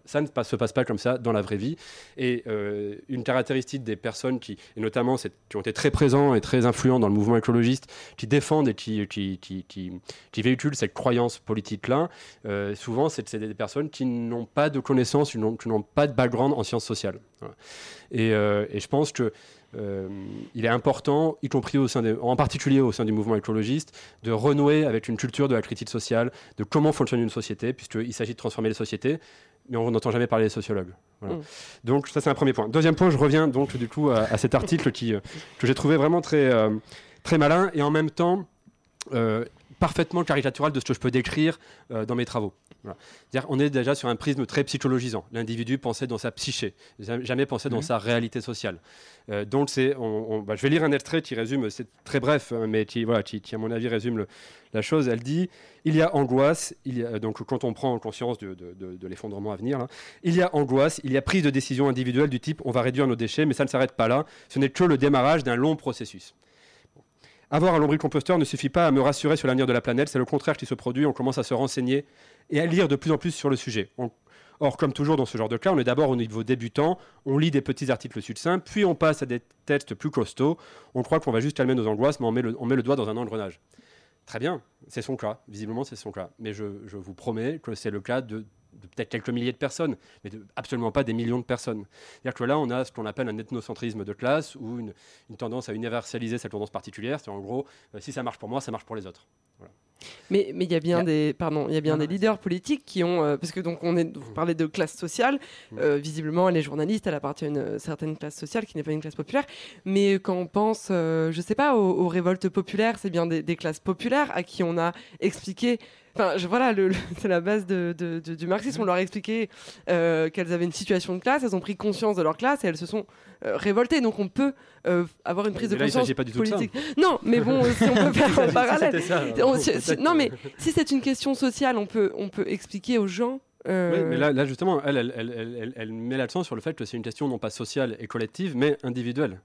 Ça ne se passe pas comme ça dans la vraie vie. Et euh, une caractéristique des personnes qui, et notamment qui ont été très présents et très influents dans le mouvement écologiste, qui défendent et qui, véhiculent cette croyance politique-là, euh, souvent, c'est des personnes qui n'ont pas de connaissances, qui n'ont pas de background en sciences sociales. Euh, et je pense que euh, il est important, y compris en particulier au sein du mouvement écologiste, de renouer avec une culture de la critique sociale, de comment fonctionne une société, puisqu'il s'agit de transformer les sociétés, mais on n'entend jamais parler des sociologues. Voilà. Mm. Donc ça c'est un premier point. Deuxième point, je reviens donc du coup à, à cet article qui, euh, que j'ai trouvé vraiment très, euh, très malin et en même temps euh, parfaitement caricatural de ce que je peux décrire dans mes travaux. Voilà. On est déjà sur un prisme très psychologisant. L'individu pensait dans sa psyché, jam- jamais pensait dans Mhm. sa réalité sociale. Euh, donc, c'est, bah, je vais lire un extrait qui résume, c'est très bref, hein, mais qui, voilà, qui, qui, à mon avis, résume le- la chose. Elle dit Il y a angoisse, il y a, donc quand on prend conscience de, de- de- de l'effondrement à venir, là, il y a angoisse, il y a prise de décision individuelle du type on va réduire nos déchets, mais ça ne s'arrête pas là. Ce n'est que le démarrage d'un long processus. Avoir un lombricomposteur ne suffit pas à me rassurer sur l'avenir de la planète, c'est le contraire qui se produit. On commence à se renseigner et à lire de plus en plus sur le sujet. Or, comme toujours dans ce genre de cas, on est d'abord au niveau débutant, on lit des petits articles succincts, puis on passe à des textes plus costauds. On croit qu'on va juste calmer nos angoisses, mais on met le, doigt dans un engrenage. Très bien, c'est son cas. Visiblement, c'est son cas. Mais je vous promets que c'est le cas de, de peut-être quelques milliers de personnes, mais de- absolument pas des millions de personnes. C'est-à-dire que là, on a ce qu'on appelle un ethnocentrisme de classe ou une, une tendance à universaliser cette tendance particulière. C'est en gros, euh, si ça marche pour moi, ça marche pour les autres. Voilà. Mais mais il y a bien des pardon, il y a bien des leaders politiques qui ont euh, parce que donc on est vous parlez de classe sociale, euh, visiblement elle est journaliste, elle appartient à une certaine classe sociale qui n'est pas une classe populaire, mais quand on pense euh, je sais pas aux, aux révoltes populaires, c'est bien des, des classes populaires à qui on a expliqué Enfin, je- voilà, le- le- c'est la base de, de- de- du marxisme. On leur a expliqué euh, qu'elles avaient une situation de classe, elles ont pris conscience de leur classe et elles se sont euh, révoltées. Donc on peut euh, avoir une prise Mais de là, conscience s'agit pas du tout de ça. politique. Non, mais bon, si on peut faire un parallèle. ça, On- bon, si- si- peut-être non, mais si c'est une question sociale, on peut, on peut expliquer aux gens. euh, Oui, mais là, là, justement, elle, elle, elle, elle- elle- elle met l'accent sur le fait que c'est une question non pas sociale et collective, mais individuelle.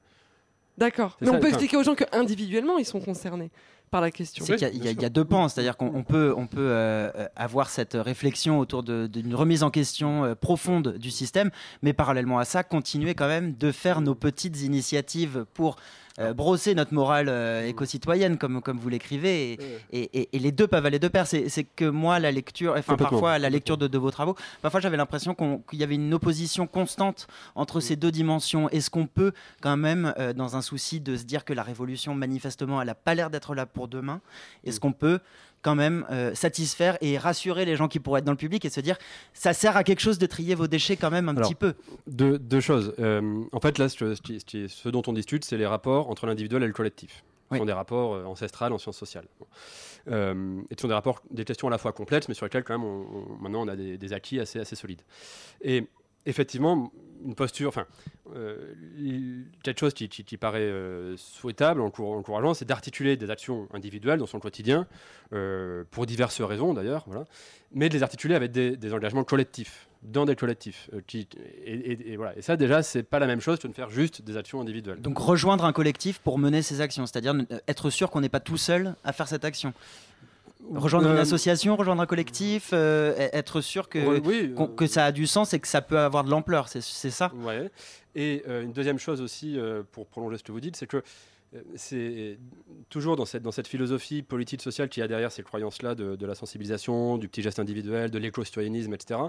D'accord. Mais ça, on peut expliquer aux gens que individuellement ils sont concernés par la question. C'est qu'il y a- il y, a- il y a deux pans, c'est-à-dire qu'on on peut, on peut euh, avoir cette réflexion autour d'une remise en question euh, profonde du système, mais parallèlement à ça, continuer quand même de faire nos petites initiatives pour euh, brosser notre morale euh, éco-citoyenne, comme, comme vous l'écrivez, et, et- et- et les deux peuvent aller de pair. C'est c'est que moi, la lecture, enfin parfois la lecture de, de vos travaux, parfois j'avais l'impression qu'on- qu'il y avait une opposition constante entre ces deux dimensions. Est-ce qu'on peut quand même, euh, dans un souci de se dire que la révolution, manifestement, elle n'a pas l'air d'être là pour demain, est-ce qu'on peut quand même euh, satisfaire et rassurer les gens qui pourraient être dans le public et se dire ça sert à quelque chose de trier vos déchets quand même un Alors, petit peu Deux, deux choses. Euh, en fait, là, ce, dont on discute, c'est les rapports entre l'individuel et le collectif. Ce sont des rapports euh, ancestrales en sciences sociales. Euh, et ce sont des rapports, des questions à la fois complètes, mais sur lesquelles, quand même, on- on- maintenant, on a des, des acquis assez, assez solides. Et effectivement, une posture, enfin, euh, quelque chose qui, paraît euh, souhaitable, encour- encourageant, c'est d'articuler des actions individuelles dans son quotidien, euh, pour diverses raisons d'ailleurs, voilà, mais de les articuler avec des, engagements collectifs. dans des collectifs. euh, et, voilà. et ça, déjà, c'est pas la même chose que de faire juste des actions individuelles. Donc rejoindre un collectif pour mener ses actions, c'est-à-dire être sûr qu'on n'est pas tout seul à faire cette action. Rejoindre une Euh, association, rejoindre un collectif, euh, e- être sûr que, oui, qu'on- que ça a du sens et que ça peut avoir de l'ampleur, c'est ça? Ouais. Et euh, une deuxième chose aussi, euh, pour prolonger ce que vous dites, c'est que euh, c'est toujours dans cette, dans cette philosophie politique sociale qui a derrière ces croyances-là de, de la sensibilisation, du petit geste individuel, de l'éco-citoyennisme, etc.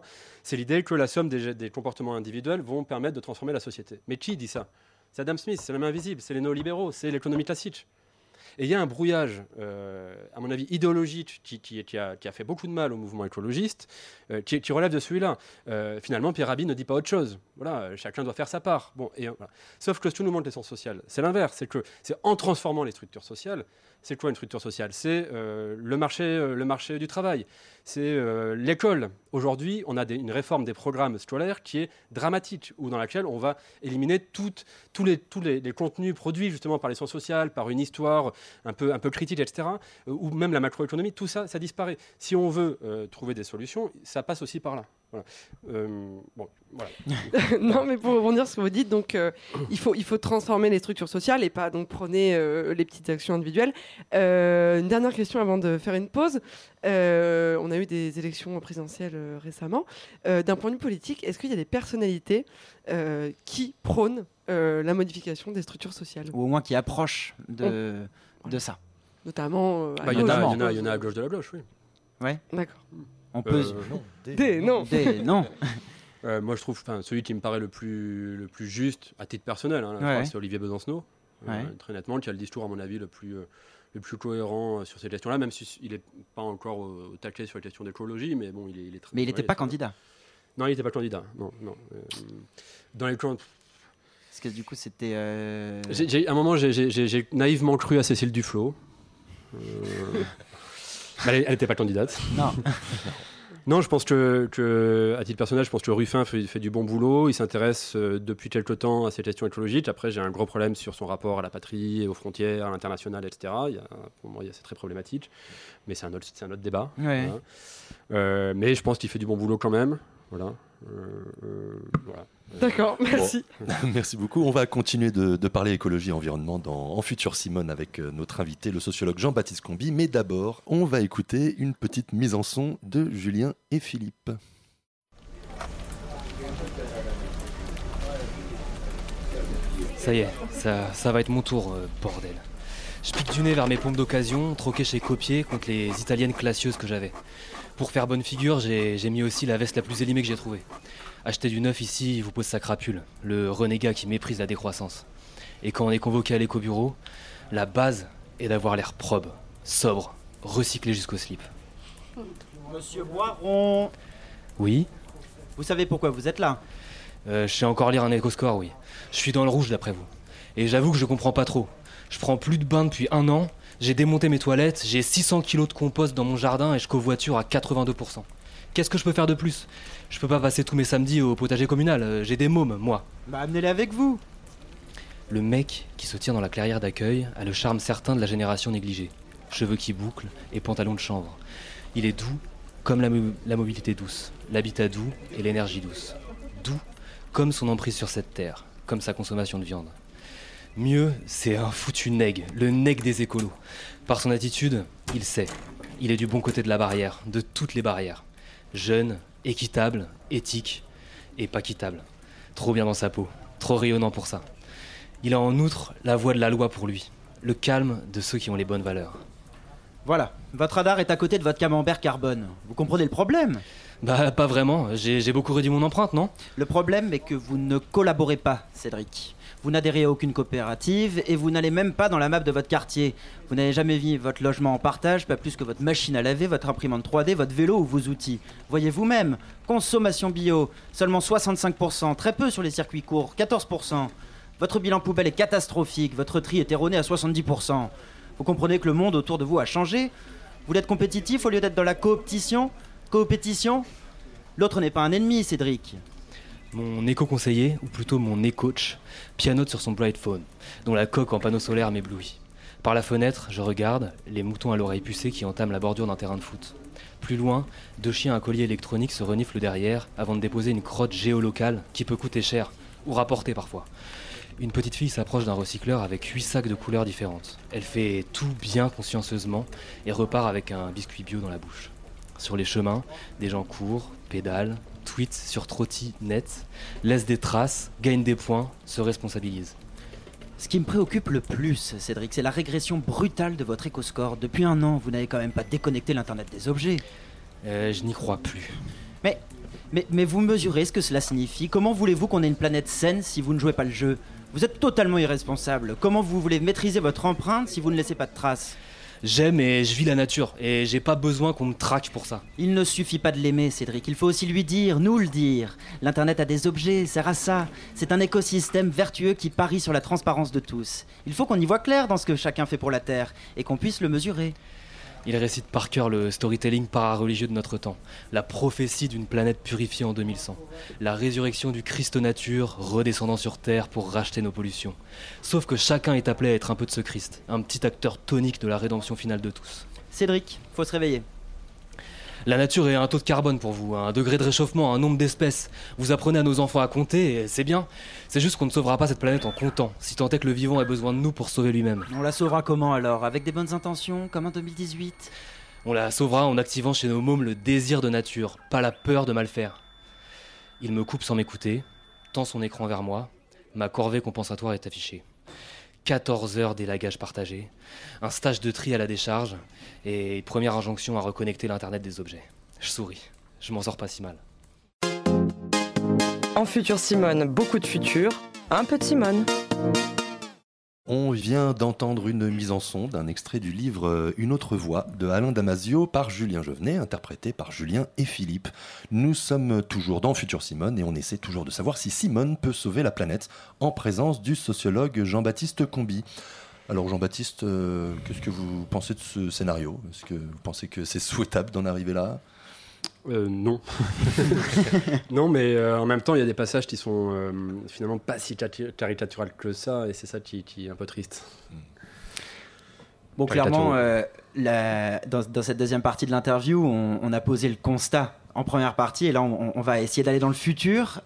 C'est l'idée que la somme des, comportements individuels vont permettre de transformer la société. Mais qui dit ça? C'est Adam Smith, c'est la main invisible, c'est les néolibéraux, c'est l'économie classique. Et il y a un brouillage, euh, à mon avis, idéologique qui, a, fait beaucoup de mal au mouvement écologiste, euh, qui, relève de celui-là. Euh, finalement, Pierre Rabhi ne dit pas autre chose. Voilà, chacun doit faire sa part. Bon, et. Sauf que que nous montre l'essence sociale, c'est l'inverse. C'est que c'est en transformant les structures sociales. C'est quoi une structure sociale? C'est le, marché, le marché du travail. C'est euh, l'école. Aujourd'hui, on a une réforme des programmes scolaires qui est dramatique, ou dans laquelle on va éliminer tous, les contenus produits justement par les sciences sociales, par une histoire un peu, un peu critique, etc., euh, ou même la macroéconomie, tout ça, ça disparaît. Si on veut euh, trouver des solutions, ça passe aussi par là. Voilà. Euh, bon, voilà. non, mais pour rebondir sur ce que vous dites, donc euh, il, faut, il faut transformer les structures sociales et pas donc prôner euh, les petites actions individuelles. Euh, une dernière question avant de faire une pause. Euh, on a eu des élections présidentielles euh, récemment. Euh, D'un point de vue politique, est-ce qu'il y a des personnalités euh, qui prônent euh, la modification des structures sociales? Ou au moins qui approche de, de ça. Notamment. euh, Bah, Il y, en a- gauche. il y en a- il y en a à gauche de la gauche, oui. Ouais. D'accord. On peut. non. Des non. Des non. Euh, moi, je trouve celui qui me paraît le plus, le plus juste, à titre personnel, hein, Ouais. c'est Olivier Besancenot, euh, très nettement, qui a le discours, à mon avis, le plus, euh, le plus cohérent euh, sur ces questions-là, même s'il n'est pas encore au, taquet sur les questions d'écologie, mais bon, il est, il est très. Mais il n'était pas candidat. Non, il n'était pas candidat. Non, non. euh, dans les camps- Parce que du coup, c'était. euh, à un moment, j'ai- naïvement cru à Cécile Duflot. Elle n'était pas candidate. Non. Non, je pense que, que, à titre personnel, je pense que Ruffin fait, fait du bon boulot. Il s'intéresse euh, depuis quelque temps à ces questions écologiques. Après, j'ai un gros problème sur son rapport à la patrie, aux frontières, à l'international, etc. Il y a, pour moi, c'est très problématique. Mais c'est un autre, c'est un autre débat. Ouais. Voilà. Euh, mais je pense qu'il fait du bon boulot quand même. Voilà. Euh, euh, voilà. D'accord, merci. Bon. Merci beaucoup. On va continuer de, de parler écologie et environnement dans, en Futur Simone avec euh, notre invité, le sociologue Jean-Baptiste Combi. Mais d'abord, on va écouter une petite mise en son de Julien et Philippe. Ça y est, ça, ça va être mon tour, euh, bordel. Je pique du nez vers mes pompes d'occasion, troquées chez Copier contre les italiennes classieuses que j'avais. Pour faire bonne figure, j'ai mis aussi la veste la plus élimée que j'ai trouvée. Acheter du neuf ici vous pose sa crapule, le renégat qui méprise la décroissance. Et quand on est convoqué à l'éco-bureau, la base est d'avoir l'air probe, sobre, recyclé jusqu'au slip. Monsieur Boiron Oui Vous savez pourquoi vous êtes là? Euh, je sais encore lire un éco-score, oui. Je suis dans le rouge d'après vous. Et j'avoue que je comprends pas trop. Je prends plus de bain depuis un an, j'ai démonté mes toilettes, j'ai 600 kilos de compost dans mon jardin et je covoiture à 82%. Qu'est-ce que je peux faire de plus? Je peux pas passer tous mes samedis au potager communal, euh, j'ai des mômes, moi. Bah amenez-les avec vous Le mec qui se tient dans la clairière d'accueil a le charme certain de la génération négligée. Cheveux qui bouclent et pantalon de chanvre. Il est doux comme la, mo- la mobilité douce, l'habitat doux et l'énergie douce. Doux comme son emprise sur cette terre, comme sa consommation de viande. Mieux, c'est un foutu nègre, le nègre des écolos. Par son attitude, il sait. Il est du bon côté de la barrière, de toutes les barrières. Jeune, équitable, éthique et pas quittable. Trop bien dans sa peau, trop rayonnant pour ça. Il a en outre la voix de la loi pour lui, le calme de ceux qui ont les bonnes valeurs. Voilà, votre radar est à côté de votre camembert carbone. Vous comprenez le problème? Bah, pas vraiment, j'ai j'ai beaucoup réduit mon empreinte, non? Le problème est que vous ne collaborez pas, Cédric. Vous n'adhérez à aucune coopérative et vous n'allez même pas dans la map de votre quartier. Vous n'avez jamais vu votre logement en partage, pas plus que votre machine à laver, votre imprimante 3D, votre vélo ou vos outils. Voyez vous-même, consommation bio, seulement 65%, très peu sur les circuits courts, 14%. Votre bilan poubelle est catastrophique, votre tri est erroné à 70%. Vous comprenez que le monde autour de vous a changé Vous être compétitif au lieu d'être dans la cooptition Coopétition L'autre n'est pas un ennemi, Cédric. Mon éco-conseiller, ou plutôt mon écoach, pianote sur son Bright Phone, dont la coque en panneau solaire m'éblouit. Par la fenêtre, je regarde les moutons à l'oreille pucée qui entament la bordure d'un terrain de foot. Plus loin, deux chiens à collier électronique se reniflent derrière avant de déposer une crotte géolocale qui peut coûter cher, ou rapporter parfois. Une petite fille s'approche d'un recycleur avec huit sacs de couleurs différentes. Elle fait tout bien consciencieusement et repart avec un biscuit bio dans la bouche. Sur les chemins, des gens courent, pédalent, tweetent sur net, laissent des traces, gagnent des points, se responsabilisent. Ce qui me préoccupe le plus, Cédric, c'est la régression brutale de votre éco-score. Depuis un an, vous n'avez quand même pas déconnecté l'Internet des objets. Euh, je n'y crois plus. Mais, mais, mais vous mesurez ce que cela signifie Comment voulez-vous qu'on ait une planète saine si vous ne jouez pas le jeu? Vous êtes totalement irresponsable. Comment vous voulez maîtriser votre empreinte si vous ne laissez pas de traces? J'aime et je vis la nature, et j'ai pas besoin qu'on me traque pour ça. Il ne suffit pas de l'aimer, Cédric, il faut aussi lui dire, nous le dire. L'Internet a des objets, sert à ça. C'est un écosystème vertueux qui parie sur la transparence de tous. Il faut qu'on y voit clair dans ce que chacun fait pour la Terre, et qu'on puisse le mesurer. Il récite par cœur le storytelling para-religieux de notre temps, la prophétie d'une planète purifiée en 2100, la résurrection du Christ nature redescendant sur Terre pour racheter nos pollutions. Sauf que chacun est appelé à être un peu de ce Christ, un petit acteur tonique de la rédemption finale de tous. Cédric, faut se réveiller. La nature est un taux de carbone pour vous, un degré de réchauffement, un nombre d'espèces. Vous apprenez à nos enfants à compter, et c'est bien. C'est juste qu'on ne sauvera pas cette planète en comptant, si tant est que le vivant ait besoin de nous pour sauver lui-même. On la sauvera comment alors? Avec des bonnes intentions, comme en 2018 On la sauvera en activant chez nos mômes le désir de nature, pas la peur de mal faire. Il me coupe sans m'écouter, tend son écran vers moi, ma corvée compensatoire est affichée. 14 heures d'élagage partagé, un stage de tri à la décharge et première injonction à reconnecter l'Internet des objets. Je souris, je m'en sors pas si mal. En futur Simone, beaucoup de futur, un peu de Simone. On vient d'entendre une mise en son d'un extrait du livre euh, Une autre voix de Alain Damasio par Julien Jevenet, interprété par Julien et Philippe. Nous sommes toujours dans Futur Simone et on essaie toujours de savoir si Simone peut sauver la planète en présence du sociologue Jean-Baptiste Combi. Alors Jean-Baptiste, euh, qu'est-ce que vous pensez de ce scénario? Est-ce que vous pensez que c'est souhaitable d'en arriver là? Euh, non. non, mais euh, en même temps, il y a des passages qui sont euh, finalement pas si caricaturales que ça, et c'est ça qui, qui, est un peu triste. Bon, clairement, la, dans, dans, cette deuxième partie de l'interview, on, on, a posé le constat en première partie, et là, on, on va essayer d'aller dans le futur.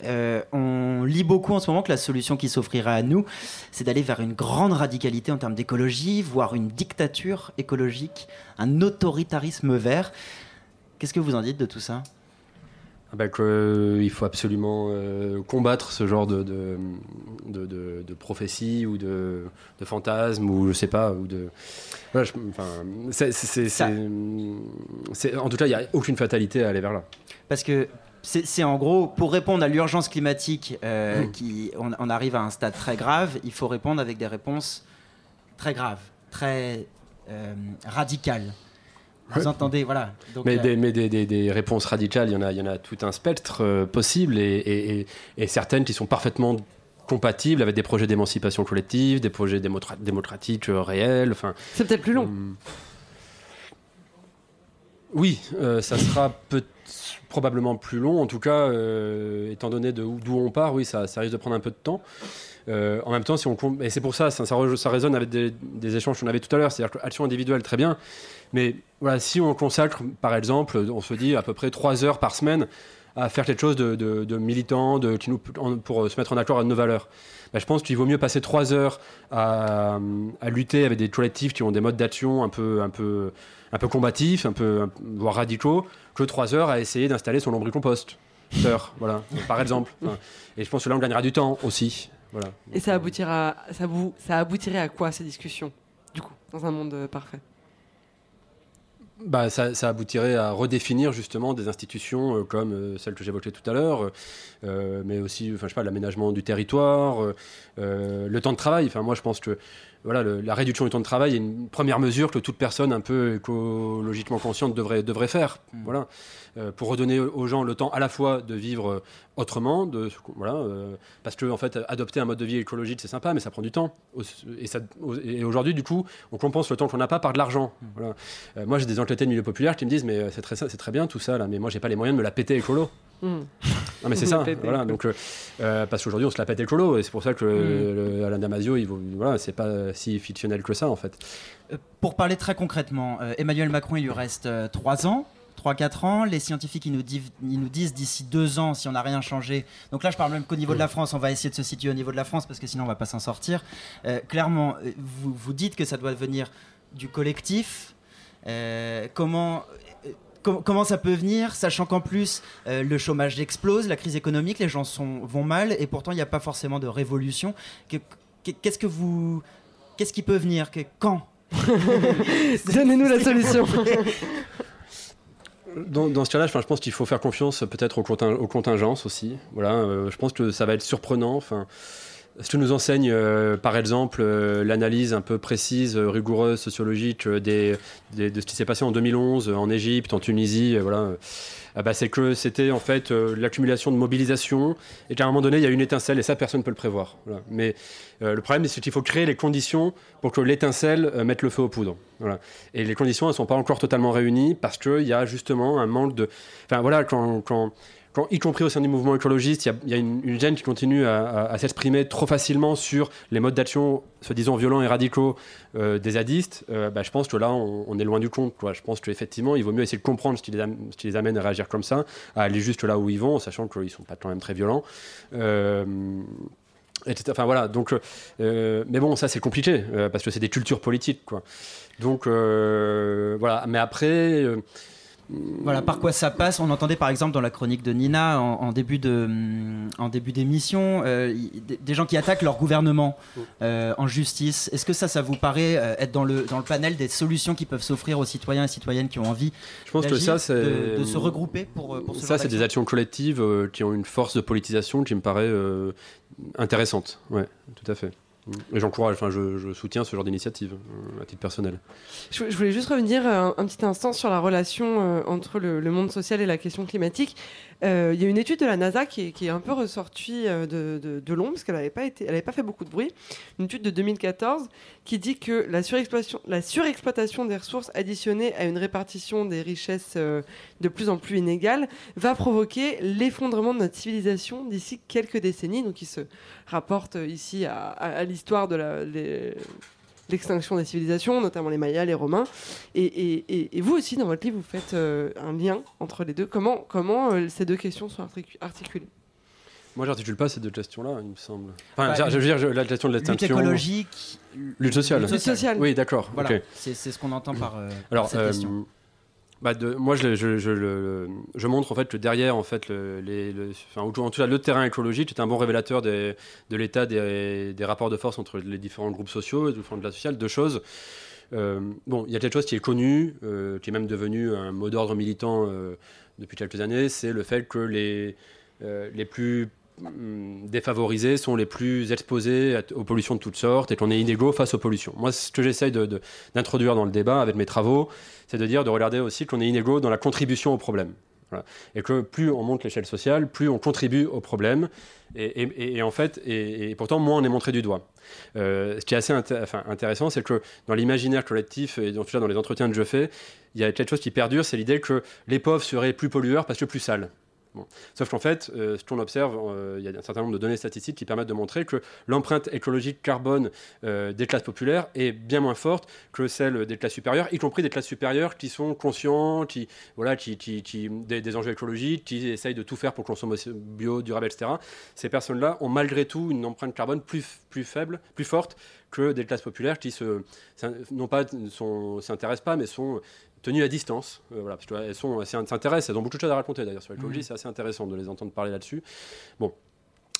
on lit beaucoup en ce moment que la solution qui s'offrira à nous, c'est d'aller vers une grande radicalité en termes d'écologie, voire une dictature écologique, un autoritarisme vert. Qu'est-ce que vous en dites de tout ça ah bah qu'il euh, faut absolument euh, combattre ce genre de, de, de, de, de prophétie ou de, fantasme ou je sais pas ou de voilà, je, enfin, c'est, c'est, c'est, en tout cas il n'y a aucune fatalité à aller vers là parce que c'est en gros, pour répondre à l'urgence climatique, euh, mmh. qui, on, on, arrive à un stade très grave, il faut répondre avec des réponses très graves, très euh, radicales. Vous ouais. entendez, voilà. Donc, mais, euh... des, mais des, des, des, réponses radicales, il y en a, il y en a tout un spectre euh, possible et, et, et, et, certaines qui sont parfaitement compatibles avec des projets d'émancipation collective, des projets démocratiques euh, réels. Enfin, c'est peut-être plus long. Euh, oui, ça sera peut probablement plus long. En tout cas, étant donné d'où on part, oui, ça, ça risque de prendre un peu de temps. Euh, en même temps, si on et c'est pour ça, ça, ça, ça résonne avec des, des échanges qu'on avait tout à l'heure, c'est-à-dire que action individuelle, très bien, mais voilà, si on consacre, par exemple, on se dit à peu près trois heures par semaine à faire quelque chose de, militant, de, pour se mettre en accord avec nos valeurs. Ben, je pense qu'il vaut mieux passer trois heures à, lutter avec des collectifs qui ont des modes d'action un peu, un peu, un peu combatifs, un peu, voire radicaux, que trois heures à essayer d'installer son lombricompost. Heure, voilà, par exemple. Et je pense que là, on gagnera du temps aussi. Voilà. Et ça aboutira, ça, ça aboutirait à quoi ces discussions, du coup, dans un monde euh, parfait? Bah, ça, ça, aboutirait à redéfinir justement des institutions euh, comme euh, celle que j'évoquais tout à l'heure, euh, mais aussi, enfin, je sais pas, l'aménagement du territoire, euh, le temps de travail. Enfin, moi, je pense que voilà, le, la réduction du temps de travail est une première mesure que toute personne un peu écologiquement consciente devrait, devrait faire. Mmh. Voilà. Euh, pour redonner aux gens le temps à la fois de vivre autrement, de, voilà, euh, parce que en fait, adopter un mode de vie écologique, c'est sympa, mais ça prend du temps. Et, ça, et aujourd'hui, du coup, on compense le temps qu'on n'a pas par de l'argent. Mmh. Voilà. Euh, moi, j'ai des enquêtés de milieu populaire qui me disent, mais c'est très, bien tout ça, là, mais moi, j'ai pas les moyens de me la péter écolo. Mmh. Non mais c'est ça, voilà. Donc euh, parce qu'aujourd'hui on se la pète écolo et c'est pour ça que mmh. le, Alain Damasio, il, voilà, c'est pas si fictionnel que ça en fait. Pour parler très concrètement, euh, Emmanuel Macron, il lui reste euh, trois ans 3-4 ans. Les scientifiques, ils nous, disent, ils nous disent d'ici deux ans, si on n'a rien changé. Donc là, je parle même qu'au niveau de la France, on va essayer de se situer au niveau de la France parce que sinon, on va pas s'en sortir. Euh, clairement, euh, vous, vous dites que ça doit venir du collectif. Euh, comment, com- comment ça peut venir, sachant qu'en plus euh, le chômage explose, la crise économique, les gens sont, vont mal, et pourtant il n'y a pas forcément de révolution. Que- que- Qu'est-ce que vous, qu'est-ce qui peut venir? Que- Quand? Donnez-nous la solution. Dans, ce cas-là, je pense qu'il faut faire confiance peut-être aux, conting- aux contingences aussi. Voilà, euh, je pense que ça va être surprenant. Ce que nous enseigne, euh, par exemple, euh, l'analyse un peu précise, euh, rigoureuse, sociologique de ce qui s'est passé en 2011 euh, en Égypte, en Tunisie, voilà, ah bah, c'est que c'était en fait l'accumulation de mobilisation et qu'à un moment donné, il y a une étincelle et ça, personne ne peut le prévoir. Mais le problème, c'est qu'il faut créer les conditions pour que l'étincelle mette le feu aux poudres. Et les conditions, elles ne sont pas encore totalement réunies parce qu'il y a justement un manque de. Enfin voilà, quand, y compris au sein du mouvement écologiste, il y a, une, gêne qui continue à, s'exprimer trop facilement sur les modes d'action, soi-disant violents et radicaux euh, des zadistes. Euh, bah, je pense que là, on, est loin du compte. Je pense qu'effectivement, il vaut mieux essayer de comprendre ce qui, les amène à réagir comme ça, à aller juste là où ils vont, sachant qu'ils ne sont pas quand même très violents. Euh. Enfin voilà, donc, mais bon, ça c'est compliqué parce que c'est des cultures politiques. Donc voilà, mais après. Voilà par quoi ça passe. On entendait par exemple dans la chronique de Nina en, en début de en début d'émission euh, des- gens qui attaquent leur gouvernement euh, en justice. Est-ce que ça, ça vous paraît euh, être dans le dans le panel des solutions qui peuvent s'offrir aux citoyens et citoyennes qui ont envie Je pense que d'agir, ça, c'est. de, de se regrouper pour pour ce Ça, c'est des actions collectives qui ont une force de politisation qui me paraît intéressante. Ouais, tout à fait. Et j'encourage, enfin, je, soutiens ce genre d'initiative euh, à titre personnel. Je, voulais juste revenir euh, un, petit instant sur la relation euh, entre le monde social et la question climatique. Euh, Il y a une étude de la NASA qui est, un peu ressortie euh, de, Londres, parce qu'elle n'avait pas, pas fait beaucoup de bruit. Une étude de 2014 qui dit que la surexploitation, des ressources additionnée à une répartition des richesses euh, de plus en plus inégale va provoquer l'effondrement de notre civilisation d'ici quelques décennies. Donc il se rapporte ici à, l'histoire de la... l'extinction des civilisations, notamment les Mayas, les Romains. Et, et- et- et vous aussi, dans votre livre, vous faites euh, un lien entre les deux. Comment, comment euh, ces deux questions sont articu- articulées? Moi, j'articule pas ces deux questions-là, il me semble. Enfin, Bah, je veux dire, je- la question de lutte l'extinction. écologique, Lutte sociale. lutte sociale. Oui, d'accord. Voilà, c'est ce qu'on entend par, euh, par Alors, cette euh, question. Bah, de- moi, je, je- montre en fait que derrière, en fait, le, en tout cas, le terrain écologique est un bon révélateur de l'état des, rapports de force entre les différents groupes sociaux et les différentes classes sociales. Deux choses. Euh, bon, il y a quelque chose qui est connu, euh, qui est même devenu un mot d'ordre militant euh, depuis quelques années, c'est le fait que les, les plus défavorisés sont les plus exposés aux pollutions de toutes sortes et qu'on est inégaux face aux pollutions. Moi, ce que j'essaye d'introduire dans le débat avec mes travaux, c'est de dire, de regarder aussi qu'on est inégaux dans la contribution au problème. Et que plus on monte l'échelle sociale, plus on contribue au problème. Et, en fait, et, pourtant, moins on est montré du doigt. Euh, ce qui est assez intéressant, c'est que dans l'imaginaire collectif, et en tout cas dans les entretiens que je fais, il y a quelque chose qui perdure, c'est l'idée que les pauvres seraient plus pollueurs parce que plus sales. Sauf qu'en fait, euh, ce qu'on observe, euh, il y a un certain nombre de données statistiques qui permettent de montrer que l'empreinte écologique carbone euh, des classes populaires est bien moins forte que celle des classes supérieures, y compris des classes supérieures qui sont conscients, qui, voilà, qui, des, enjeux écologiques, qui essayent de tout faire pour consommer bio, durable, etc. Ces personnes-là ont malgré tout une empreinte carbone plus, plus faible, plus forte que des classes populaires qui se, non pas s'intéressent pas, mais sont tenues à distance. Euh, voilà, parce qu'elles sont, elles s'intéressent, elles ont beaucoup de choses à raconter d'ailleurs sur l'écologie, Mhm. c'est assez intéressant de les entendre parler là-dessus. Bon.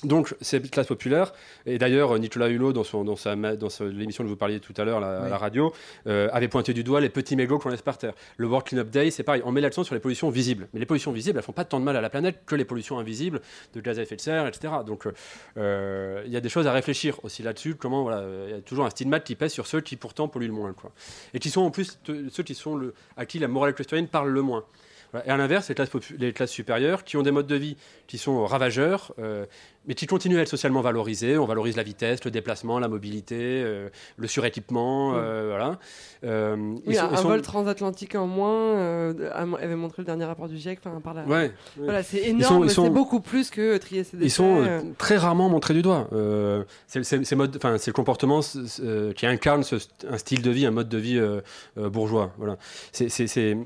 Donc, ces classes populaires, et d'ailleurs, Nicolas Hulot, dans, son, dans, sa, ma- dans sa- l'émission que vous parliez tout à l'heure à Oui. la radio, euh, avait pointé du doigt les petits mégots qu'on laisse par terre. Le World Cleanup Day, c'est pareil, on met l'accent sur les pollutions visibles. Mais les pollutions visibles, elles font pas tant de mal à la planète que les pollutions invisibles de gaz à effet de serre, etc. Donc, euh, il y a des choses à réfléchir aussi là-dessus. Comment, voilà, il y a toujours un stigmate qui pèse sur ceux qui pourtant polluent le moins. Quoi. Et qui sont en plus te- ceux qui sont le, à qui la morale citoyenne parle le moins. Voilà. Et à l'inverse, les classes, popu- les classes supérieures qui ont des modes de vie qui sont ravageurs, euh, mais qui continue à être socialement valorisé. On valorise la vitesse, le déplacement, la mobilité, euh, le suréquipement, euh, voilà. Euh, Oui, ils sont- un, ils un sont- vol transatlantique en moins euh, avait montré le dernier rapport du GIEC. Enfin, par là. Ouais. Voilà, c'est énorme. sont- ils mais sont- C'est beaucoup plus que trier ses déchets. Ils sont euh. très rarement montrés du doigt. C'est le comportement qui incarne ce un style de vie, un mode de vie bourgeois. Voilà.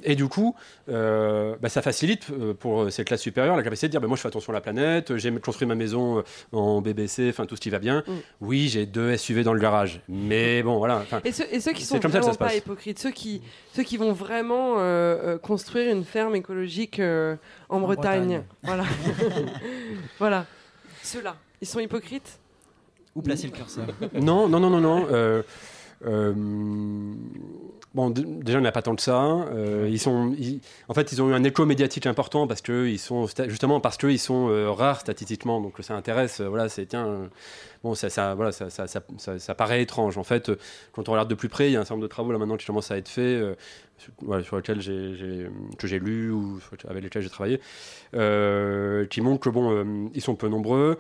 Et du coup, bah, ça facilite pour ces classes supérieures la capacité de dire bah, moi je fais attention à la planète, j'ai construit ma maison en BBC, enfin tout ce qui va bien. Oui, j'ai deux SUV dans le garage, mais bon voilà. Et ceux, et ceux qui sont comme ça que ça vraiment pas hypocrites, ceux qui, ceux qui vont vraiment euh, euh, construire une ferme écologique euh, en, Bretagne. Bretagne. Voilà. voilà. Ceux-là, ils sont hypocrites? Où placer le curseur Non, non, non, non, non. euh, euh, bon, déjà, il n'y a pas tant de ça. euh, ils sont, en fait, ils ont eu un écho médiatique important parce que ils sont justement parce qu'ils sont euh, rares statistiquement. Donc, ça intéresse. euh, voilà, c'est tiens. Bon, ça, voilà, ça, ça, ça, paraît étrange. En fait, euh, quand on regarde de plus près, il y a un certain nombre de travaux là maintenant qui commencent à être faits, euh, sur, lesquels j'ai, que j'ai lu ou avec lesquels j'ai travaillé, euh, qui montrent que bon, ils sont peu nombreux.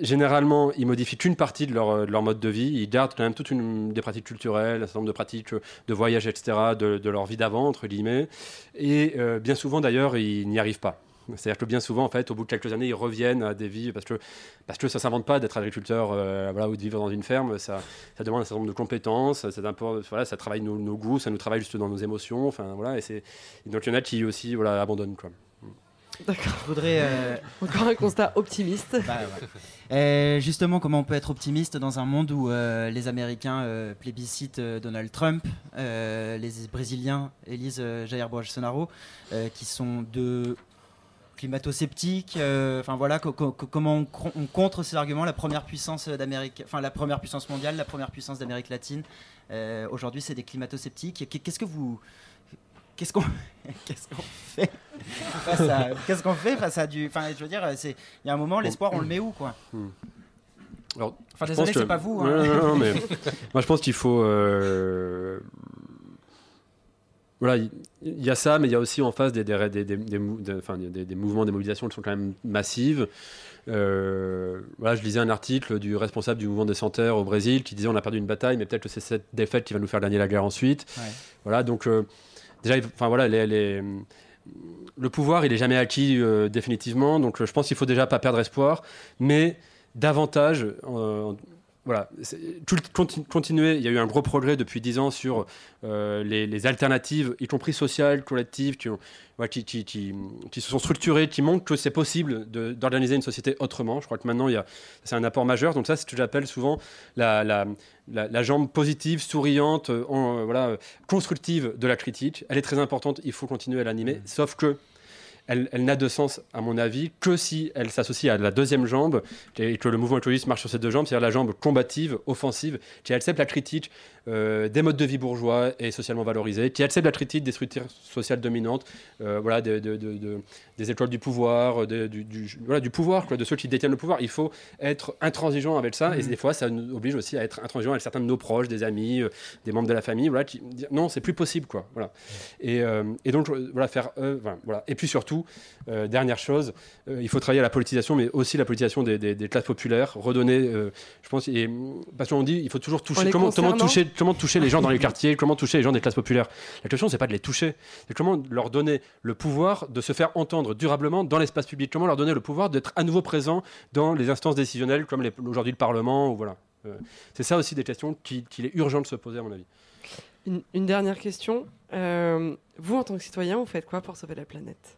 Généralement, ils modifient qu'une partie de leur, de leur mode de vie. Ils gardent quand même toutes une, des pratiques culturelles, un certain nombre de pratiques de voyage, etc., de, leur vie d'avant, entre guillemets. Et bien souvent, d'ailleurs, ils n'y arrivent pas. C'est-à-dire que bien souvent, en fait, au bout de quelques années, ils reviennent à des vies parce que, parce que ça ne s'invente pas d'être agriculteur euh, voilà, ou de vivre dans une ferme. Ça, ça demande un certain nombre de compétences, ça, voilà, ça travaille nos, nos goûts, ça nous travaille juste dans nos émotions. Enfin, voilà, et c'est, donc il y en a qui aussi voilà, abandonnent. Quoi. D'accord. Je voudrais. euh, Encore un constat optimiste. Bah, Euh, justement, comment on peut être optimiste dans un monde où euh, les Américains euh, plébiscitent euh, Donald Trump, euh, les Brésiliens élisent euh, Jair Bolsonaro, euh, qui sont deux climato-sceptiques. euh, Enfin voilà, co- co- co- comment on, contre ces arguments La première puissance d'Amérique, enfin la première puissance mondiale, la première puissance d'Amérique latine. euh, Aujourd'hui, c'est des climato-sceptiques. Qu'est- Qu'est-ce que vous Qu'est-ce qu'on qu'est-ce qu'on fait face à qu'est-ce qu'on fait face à du enfin je veux dire c'est il y a un moment l'espoir on le met où quoi? Hmm. Alors, Enfin, je désolé, pense que- c'est pas vous, hein. Non, non, non, mais moi je pense qu'il faut. euh, Voilà, il y, a ça, mais il y a aussi en face des, mouvements, des mobilisations qui sont quand même massives. Euh, voilà, je lisais un article du responsable du mouvement des Santerres au Brésil qui disait on a perdu une bataille, mais peut-être que c'est cette défaite qui va nous faire gagner la guerre ensuite. Ouais. Voilà, donc euh, déjà, enfin voilà, les, les- le pouvoir, il est jamais acquis euh, définitivement, donc je pense qu'il faut déjà pas perdre espoir, mais davantage. Voilà, tout- continuer. Il y a eu un gros progrès depuis 10 ans sur euh, les, les alternatives, y compris sociales, collectives, qui, ont- ouais, qui, qui- qui- qui se sont structurées, qui montrent que c'est possible d'organiser une société autrement. Je crois que maintenant, c'est un apport majeur. Donc ça, c'est ce que j'appelle souvent la, la- la- la jambe positive, souriante, euh, en, euh, voilà, constructive de la critique. Elle est très importante. Il faut continuer à l'animer. Sauf que elle, elle n'a de sens, à mon avis, que si elle s'associe à la deuxième jambe et que le mouvement écologiste marche sur ces deux jambes, c'est-à-dire la jambe combative, offensive, qui accepte la critique euh, des modes de vie bourgeois et socialement valorisés, qui accepte la critique des structures sociales dominantes, euh, voilà, de- de- de- de- des écoles du pouvoir, de- du, du- voilà, du pouvoir, quoi, de ceux qui détiennent le pouvoir. Il faut être intransigeant avec ça, et Mhm. des fois, ça nous oblige aussi à être intransigeant avec certains de nos proches, des amis, euh, des membres de la famille, voilà, qui disent non, c'est plus possible, quoi. Voilà. Et, et donc, voilà, faire, voilà. Et puis surtout, euh, dernière chose, euh, il faut travailler à la politisation, mais aussi la politisation des, des- des classes populaires, redonner, euh, je pense, et, parce qu'on dit, il faut toujours toucher, les comment, comment toucher, comment toucher les gens dans les quartiers, comment toucher les gens des classes populaires. La question, c'est pas de les toucher, c'est comment leur donner le pouvoir de se faire entendre durablement dans l'espace public, comment leur donner le pouvoir d'être à nouveau présent dans les instances décisionnelles, comme aujourd'hui le Parlement, ou voilà. C'est ça aussi des questions qu'il est urgent de se poser, à mon avis. Une, une dernière question. Vous, en tant que citoyen, vous faites quoi pour sauver la planète?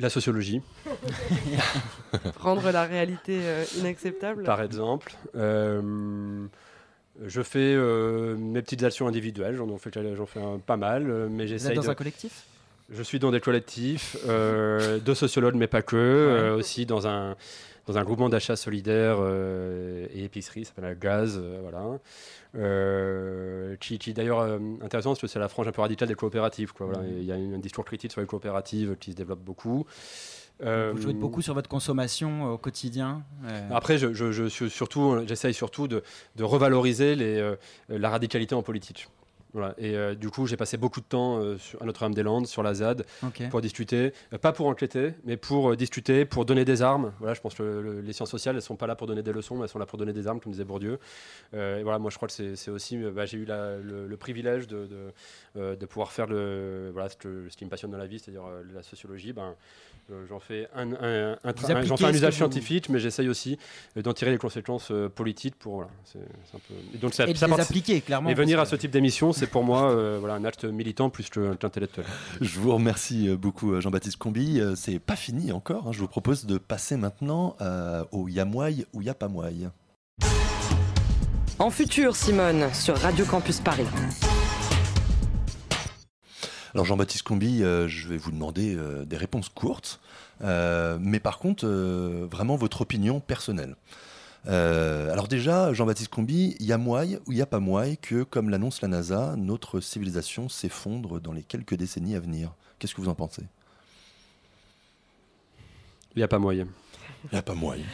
La sociologie. Rendre la réalité euh, inacceptable Par exemple, euh, je fais euh, mes petites actions individuelles, j'en fais, j'en fais un- pas mal, mais Vous j'essaye êtes dans de- un collectif? Je suis dans des collectifs euh, de sociologues, mais pas que, euh, aussi dans un, dans un groupement d'achat solidaire euh, et épicerie, ça s'appelle la Gaz, euh, voilà. Euh, qui, qui d'ailleurs euh, intéressant parce que c'est la frange un peu radicale des coopératives. Voilà. Il y a un discours critique sur les coopératives qui se développe beaucoup. Euh, Vous jouez beaucoup sur votre consommation euh, au quotidien. euh, après, je, je- surtout, j'essaye surtout de, de revaloriser les, euh, la radicalité en politique. Voilà. Et euh, du coup, j'ai passé beaucoup de temps euh, sur, à Notre-Dame-des-Landes, sur la ZAD, pour discuter. Euh, pas pour enquêter, mais pour discuter, pour donner des armes. Voilà, je pense que le- les sciences sociales, elles sont pas là pour donner des leçons, mais elles sont là pour donner des armes, comme disait Bourdieu. Et voilà, moi, je crois que c'est aussi. bah, j'ai eu la- le, le privilège de, de, de pouvoir faire le, voilà, ce, que- ce qui me passionne dans la vie, c'est-à-dire la sociologie. Ben, j'en fais un, un- un tra- Vous un- j'en fais un usage vous- scientifique, mais j'essaye aussi euh, d'en tirer les conséquences euh, politiques pour. Voilà, c'est- c'est un peu... Et donc, ça, Et ça les appliquer, clairement, Et venir à ce type d'émission, c'est pour moi euh, voilà, un acte militant plus que- qu'intellectuel. Je vous remercie euh, beaucoup, euh, Jean-Baptiste Combi. Euh, C'est pas fini encore. hein. Je vous propose de passer maintenant euh, au Yamouaï ou Yapamouaï. En futur, Simone, sur Radio Campus Paris. Alors Jean-Baptiste Combi, euh, je vais vous demander euh, des réponses courtes, euh, mais par contre, vraiment votre opinion personnelle. Alors déjà, Jean-Baptiste Combi, il y a mouaille ou il n'y a pas mouaille que, comme l'annonce la NASA, notre civilisation s'effondre dans les quelques décennies à venir. Qu'est-ce que vous en pensez? Il n'y a pas moyen. Il n'y a pas moyen.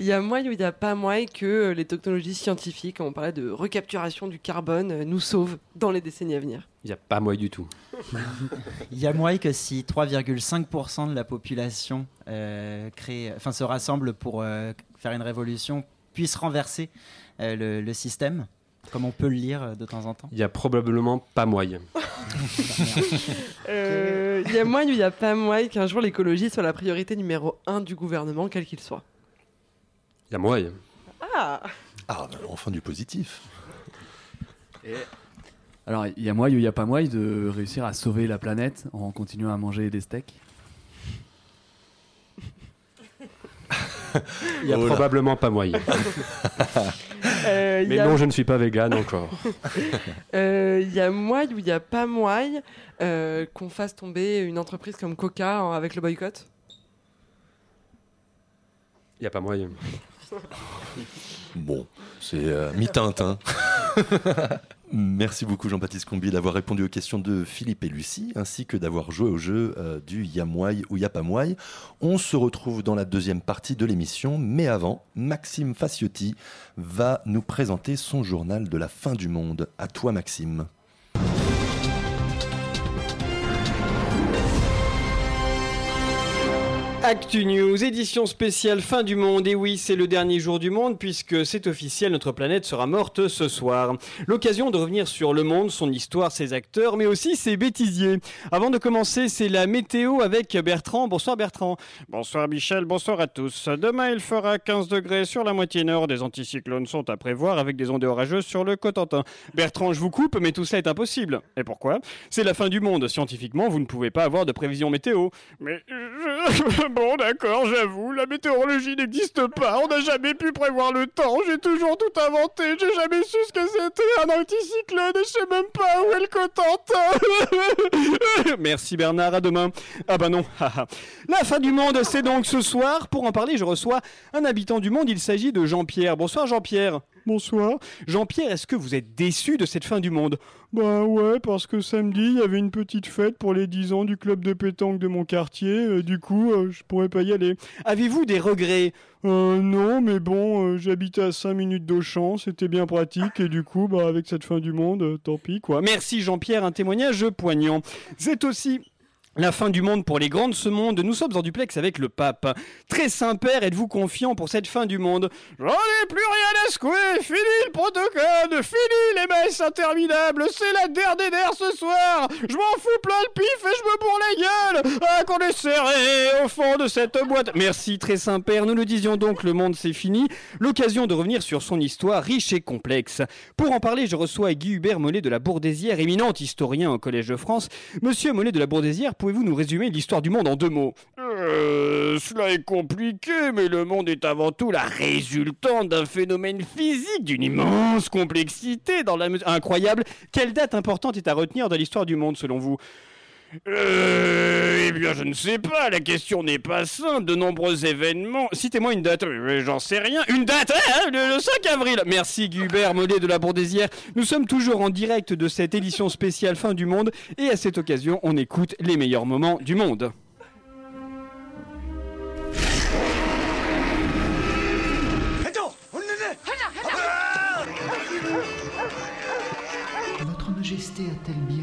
Il y a moyen ou il n'y a pas moyen que euh, les technologies scientifiques, on parlait de recapturation du carbone, euh, nous sauvent dans les décennies à venir. Il n'y a pas moyen du tout. Il y a moyen que si 3,5% de la population euh, crée, enfin, se rassemble pour euh, faire une révolution, puisse renverser euh, le, le système, comme on peut le lire de temps en temps. Il n'y a probablement pas moyen. Euh, Il y a moyen ou il n'y a pas moyen qu'un jour l'écologie soit la priorité numéro un du gouvernement, quel qu'il soit. Il y a moyen. Ah Ah, bah, enfin du positif. Alors, il y a moyen ou il n'y a pas moyen de réussir à sauver la planète en continuant à manger des steaks? Il n'y a Oh probablement pas moyen. Euh, Mais a- non, je ne suis pas vegan encore. Euh, Il y a moyen ou il n'y a pas moyen euh, qu'on fasse tomber une entreprise comme Coca avec le boycott? Il n'y a pas moyen. Bon, c'est euh, mi-Tintin. Merci beaucoup Jean-Baptiste Combi d'avoir répondu aux questions de Philippe et Lucie, ainsi que d'avoir joué au jeu euh, du Yamouaï ou Yapamouaï. On se retrouve dans la deuxième partie de l'émission, mais avant, Maxime Faciotti va nous présenter son journal de la fin du monde. À toi Maxime. Actu News, édition spéciale fin du monde. Et oui, c'est le dernier jour du monde puisque c'est officiel, notre planète sera morte ce soir. L'occasion de revenir sur le monde, son histoire, ses acteurs, mais aussi ses bêtisiers. Avant de commencer, c'est la météo avec Bertrand. Bonsoir Bertrand. Bonsoir Michel, bonsoir à tous. Demain, il fera 15 degrés sur la moitié nord. Des anticyclones sont à prévoir avec des ondes orageuses sur le Cotentin. Bertrand, je vous coupe, mais tout ça est impossible. Et pourquoi? C'est la fin du monde. Scientifiquement, vous ne pouvez pas avoir de prévision météo. Mais bon, d'accord, j'avoue, la météorologie n'existe pas. On n'a jamais pu prévoir le temps. J'ai toujours tout inventé. J'ai jamais su ce que c'était un anticyclone. et Je sais même pas où est le Cotentin. Merci Bernard. À demain. Ah bah non. la fin du monde, c'est donc ce soir. Pour en parler, je reçois un habitant du monde. Il s'agit de Jean-Pierre. Bonsoir Jean-Pierre. Bonsoir. Jean-Pierre, est-ce que vous êtes déçu de cette fin du monde? Bah ouais, parce que samedi, il y avait une petite fête pour les 10 ans du club de pétanque de mon quartier. euh, du coup, euh, je pourrais pas y aller. Avez-vous des regrets? Euh, non, mais bon, euh, j'habitais à 5 minutes d'Auchan, c'était bien pratique, et du coup, bah, avec cette fin du monde, euh, tant pis, quoi. Merci Jean-Pierre, un témoignage poignant. C'est aussi la fin du monde pour les grands de ce monde. Nous sommes en duplex avec le pape. Très Saint-Père, êtes-vous confiant pour cette fin du monde? J'en ai plus rien à secouer. Fini le protocole. Fini les messes interminables. C'est la dernière ce soir. Je m'en fous plein le pif et je me bourre la gueule. Ah, qu'on est serré au fond de cette boîte. Merci Très Saint-Père. Nous le disions donc, le monde c'est fini. L'occasion de revenir sur son histoire riche et complexe. Pour en parler, je reçois Guy Hubert Mollet de la Bourdésière, éminent historien au Collège de France. Monsieur Mollet de la Bourdésière, pouvez-vous nous résumer l'histoire du monde en deux mots? Euh, cela est compliqué, mais le monde est avant tout la résultante d'un phénomène physique d'une immense complexité dans la mesure incroyable. Quelle date importante est à retenir dans l'histoire du monde selon vous? Euh, eh bien, je ne sais pas, la question n'est pas simple. De nombreux événements. Citez-moi une date. Euh, J'en sais rien. Une date hein, le, le 5 avril. Merci, Gubert Mollet de la Bourdésière. Nous sommes toujours en direct de cette édition spéciale Fin du Monde. Et à cette occasion, on écoute les meilleurs moments du monde. Majesté a-t-elle bien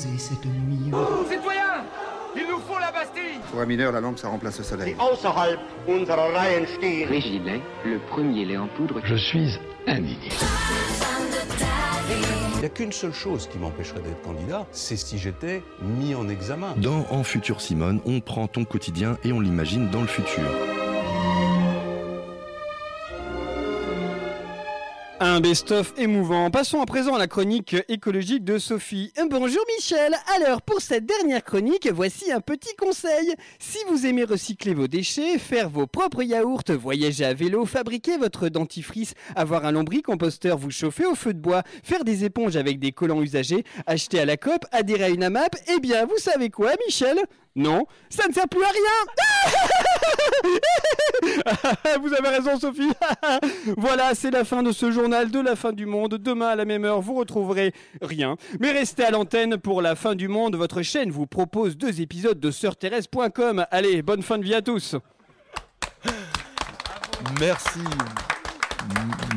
cette nuit Citoyens Il nous faut la Bastille Pour un mineur, la lampe, ça remplace le soleil. Régilet, le premier lait en poudre. Je suis indigné. Il n'y a qu'une seule chose qui m'empêcherait d'être candidat, c'est si j'étais mis en examen. Dans En Futur Simone, on prend ton quotidien et on l'imagine dans le futur. Un best-of émouvant. Passons à présent à la chronique écologique de Sophie. Bonjour Michel. Alors pour cette dernière chronique, voici un petit conseil. Si vous aimez recycler vos déchets, faire vos propres yaourts, voyager à vélo, fabriquer votre dentifrice, avoir un lombricomposteur, vous chauffer au feu de bois, faire des éponges avec des collants usagés, acheter à la COP, adhérer à une AMAP, eh bien vous savez quoi Michel? Non, ça ne sert plus à rien Vous avez raison Sophie Voilà, c'est la fin de ce journal de la fin du monde. Demain à la même heure, vous retrouverez rien. Mais restez à l'antenne pour la fin du monde. Votre chaîne vous propose deux épisodes de sœurthérèse.com. Allez, bonne fin de vie à tous Merci.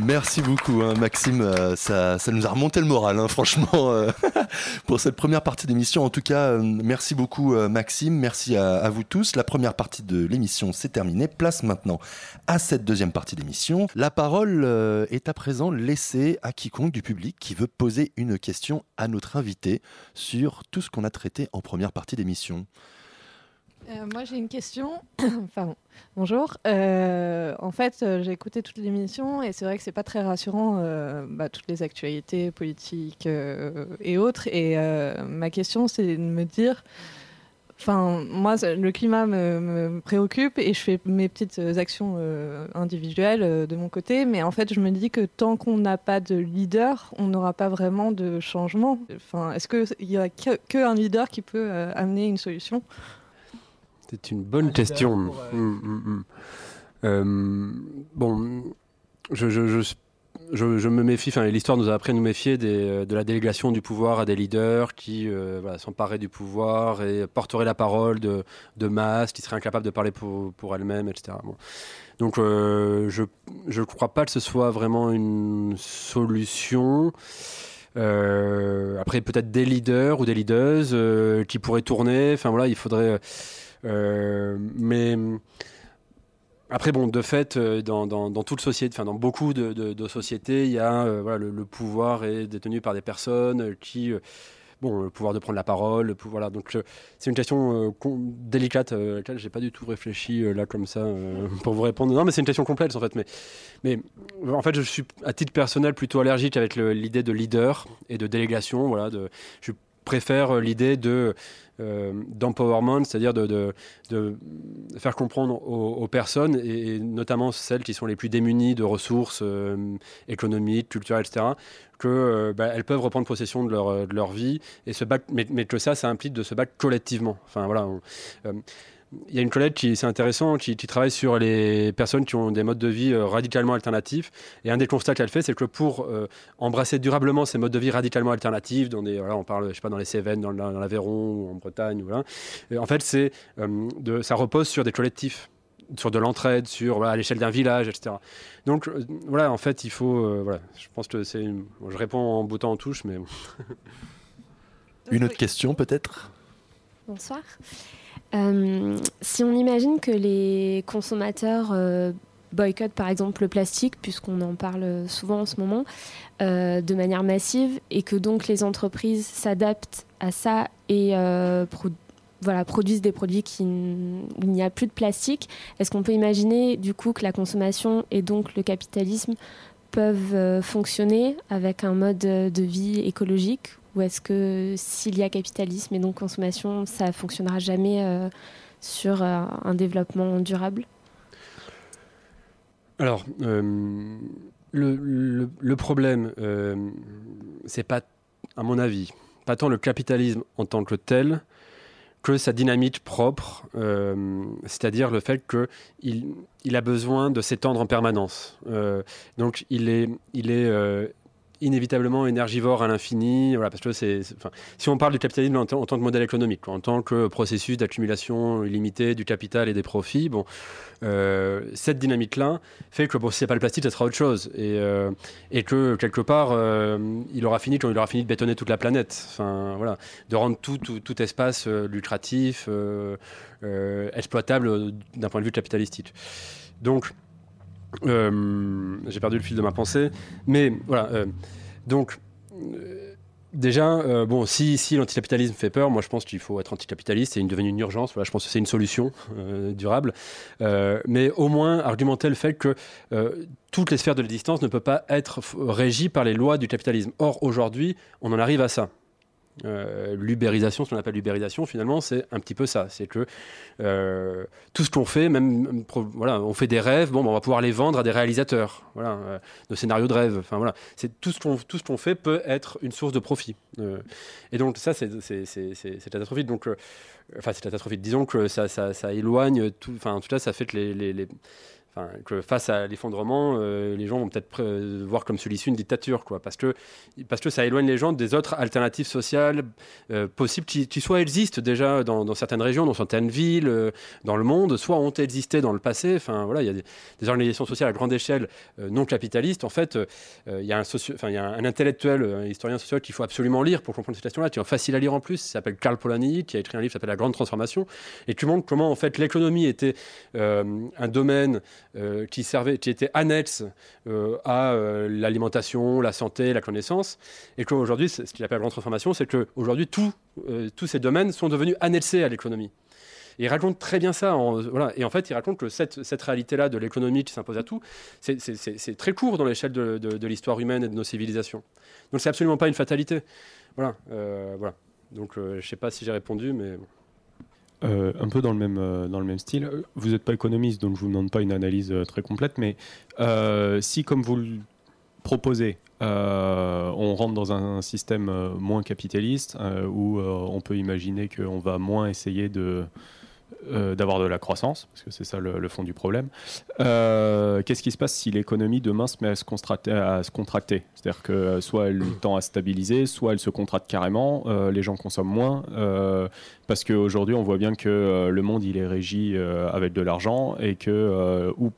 Merci beaucoup, hein, Maxime. Euh, ça, nous a remonté le moral, hein, franchement, euh, pour cette première partie d'émission. En tout cas, euh, merci beaucoup, Maxime. Merci à, vous tous. La première partie de l'émission, c'est terminé. Place maintenant à cette deuxième partie d'émission. La parole est à présent laissée à quiconque du public qui veut poser une question à notre invité sur tout ce qu'on a traité en première partie d'émission. Euh, moi, j'ai une question. enfin, bonjour. Euh, en fait, euh, j'ai écouté toute l'émission et c'est vrai que c'est pas très rassurant, bah, toutes les actualités politiques et autres. Et ma question, c'est de me dire. Enfin, moi, le climat me, préoccupe et je fais mes petites actions individuelles de mon côté. Mais en fait, je me dis que tant qu'on n'a pas de leader, on n'aura pas vraiment de changement. Enfin, est-ce qu'il n'y a qu'un leader qui peut amener une solution? C'est une bonne question. Pour, euh... Mmh, mmh. Euh, bon, je, je, je, je, me méfie, enfin l'histoire nous a appris à nous méfier des, de la délégation du pouvoir à des leaders qui euh, voilà, s'emparaient du pouvoir et porteraient la parole de, de masse, qui seraient incapables de parler pour, pour elles-mêmes, etc. Bon. Donc euh, je ne crois pas que ce soit vraiment une solution. Euh, après, peut-être des leaders ou des leaders euh, qui pourraient tourner. Enfin voilà, il faudrait. Euh, mais après, bon, de fait, dans, dans, dans toute société, enfin dans beaucoup de, sociétés, il y a euh, le, pouvoir est détenu par des personnes qui, euh, bon, le pouvoir de prendre la parole, le pouvoir, voilà. Donc c'est une question délicate à laquelle j'ai pas du tout réfléchi là comme ça pour vous répondre. Non, mais c'est une question complexe en fait. Mais, mais en fait, je suis à titre personnel plutôt allergique avec l'idée de leader et de délégation. Voilà, je préfère l'idée de euh, d'empowerment, c'est-à-dire de, de, faire comprendre aux, personnes, et notamment celles qui sont les plus démunies de ressources euh, économiques, culturelles, etc., qu'elles euh, bah, peuvent reprendre possession de leur, de leur vie, et se battre, mais, que ça, ça implique de se battre collectivement. Enfin, voilà, il y a une collègue qui, c'est intéressant, qui, qui, travaille sur les personnes qui ont des modes de vie euh, radicalement alternatifs. Et un des constats qu'elle fait, c'est que pour euh, embrasser durablement ces modes de vie radicalement alternatifs, dans des, voilà, on parle, je sais pas, dans les Cévennes, dans, dans l'Aveyron ou en Bretagne, voilà, et en fait, c'est, euh, de, ça repose sur des collectifs sur de l'entraide, sur voilà, à l'échelle d'un village, etc. Donc euh, voilà, en fait, il faut, euh, voilà, je pense que c'est, bon, je réponds en boutant en touche, mais une autre question peut-être? Bonsoir. Euh, si on imagine que les consommateurs euh, boycottent par exemple le plastique, puisqu'on en parle souvent en ce moment, euh, de manière massive, et que donc les entreprises s'adaptent à ça et voilà, produisent des produits qui où il n'y a plus de plastique, est-ce qu'on peut imaginer du coup que la consommation et donc le capitalisme peuvent fonctionner avec un mode de vie écologique ou est-ce que s'il y a capitalisme et donc consommation, ça fonctionnera jamais euh, sur euh, un développement durable? Alors, euh, le, problème, c'est pas, à mon avis, pas tant le capitalisme en tant que tel que sa dynamique propre, c'est-à-dire le fait qu'il il a besoin de s'étendre en permanence. donc, il est, il est inévitablement énergivore à l'infini. Voilà, parce que c'est, enfin, si on parle du capitalisme en, tant- que modèle économique, quoi, en tant que processus d'accumulation illimitée du capital et des profits, bon, euh, cette dynamique-là fait que bon, si c'est pas le plastique, ça sera autre chose, et, euh, et que quelque part, euh, il aura fini quand il aura fini de bétonner toute la planète. Enfin, voilà, de rendre tout, tout, tout espace lucratif, exploitable d'un point de vue capitalistique. Donc, euh, j'ai perdu le fil de ma pensée, mais voilà. euh, donc, euh, déjà, bon, si, si l'anticapitalisme fait peur, moi je pense qu'il faut être anticapitaliste. C'est devenu une urgence. Voilà, je pense que c'est une solution durable. Mais au moins argumenter le fait que toutes les sphères de l'existence ne peuvent pas être régies par les lois du capitalisme. Or, aujourd'hui, on en arrive à ça. Euh, l'ubérisation, ce qu'on appelle l'ubérisation, finalement, c'est un petit peu ça. C'est que euh, tout ce qu'on fait, même, voilà, on fait des rêves, bon, ben, on va pouvoir les vendre à des réalisateurs, voilà, euh, nos scénarios de rêve. Enfin voilà, c'est tout ce qu'on tout ce qu'on fait peut être une source de profit. Euh, et donc ça, c'est catastrophique. Donc, euh, enfin, c'est catastrophique. Disons que ça, ça, éloigne tout. Enfin, en tout cas, ça fait que les- Que face à l'effondrement, euh, les gens vont peut-être euh, voir comme celui-ci une dictature, parce que, parce que ça éloigne les gens des autres alternatives sociales euh, possibles qui, qui soit existent déjà dans, certaines régions, dans certaines villes, dans le monde, soit ont existé dans le passé. Enfin, voilà, il y a des, organisations sociales à grande échelle non capitalistes. En fait, il y a un, intellectuel, un historien social qu'il faut absolument lire pour comprendre cette question-là, qui est facile à lire en plus. Il s'appelle Karl Polanyi, qui a écrit un livre qui s'appelle La Grande Transformation, et qui montre comment en fait l'économie était un domaine euh, qui servait, qui était annexe euh, à euh, l'alimentation, la santé, la connaissance, et qu'aujourd'hui, ce qu'il appelle la grande transformation, c'est qu'aujourd'hui, tous ces domaines sont devenus annexés à l'économie. Il raconte très bien ça. Et en fait, il raconte que cette, réalité-là de l'économie qui s'impose à tout, c'est- très court dans l'échelle de, l'histoire humaine et de nos civilisations. Donc, c'est absolument pas une fatalité. Voilà. voilà. Donc, je sais pas si j'ai répondu, mais. bon. Euh, un peu dans le même, euh, dans le même style. Vous n'êtes pas économiste, donc je vous demande pas une analyse euh, très complète, mais si, comme vous le proposez, on rentre dans un système moins capitaliste, où on peut imaginer qu'on va moins essayer de euh, d'avoir de la croissance, parce que c'est ça le, le fond du problème. Euh, Qu'est-ce qui se passe si l'économie demain se met à se contracter, à se contracter? C'est-à-dire que euh, soit elle tend à stabiliser, soit elle se contracte carrément, euh, les gens consomment moins, parce qu'aujourd'hui on voit bien que le monde il est régi avec de l'argent et que ou-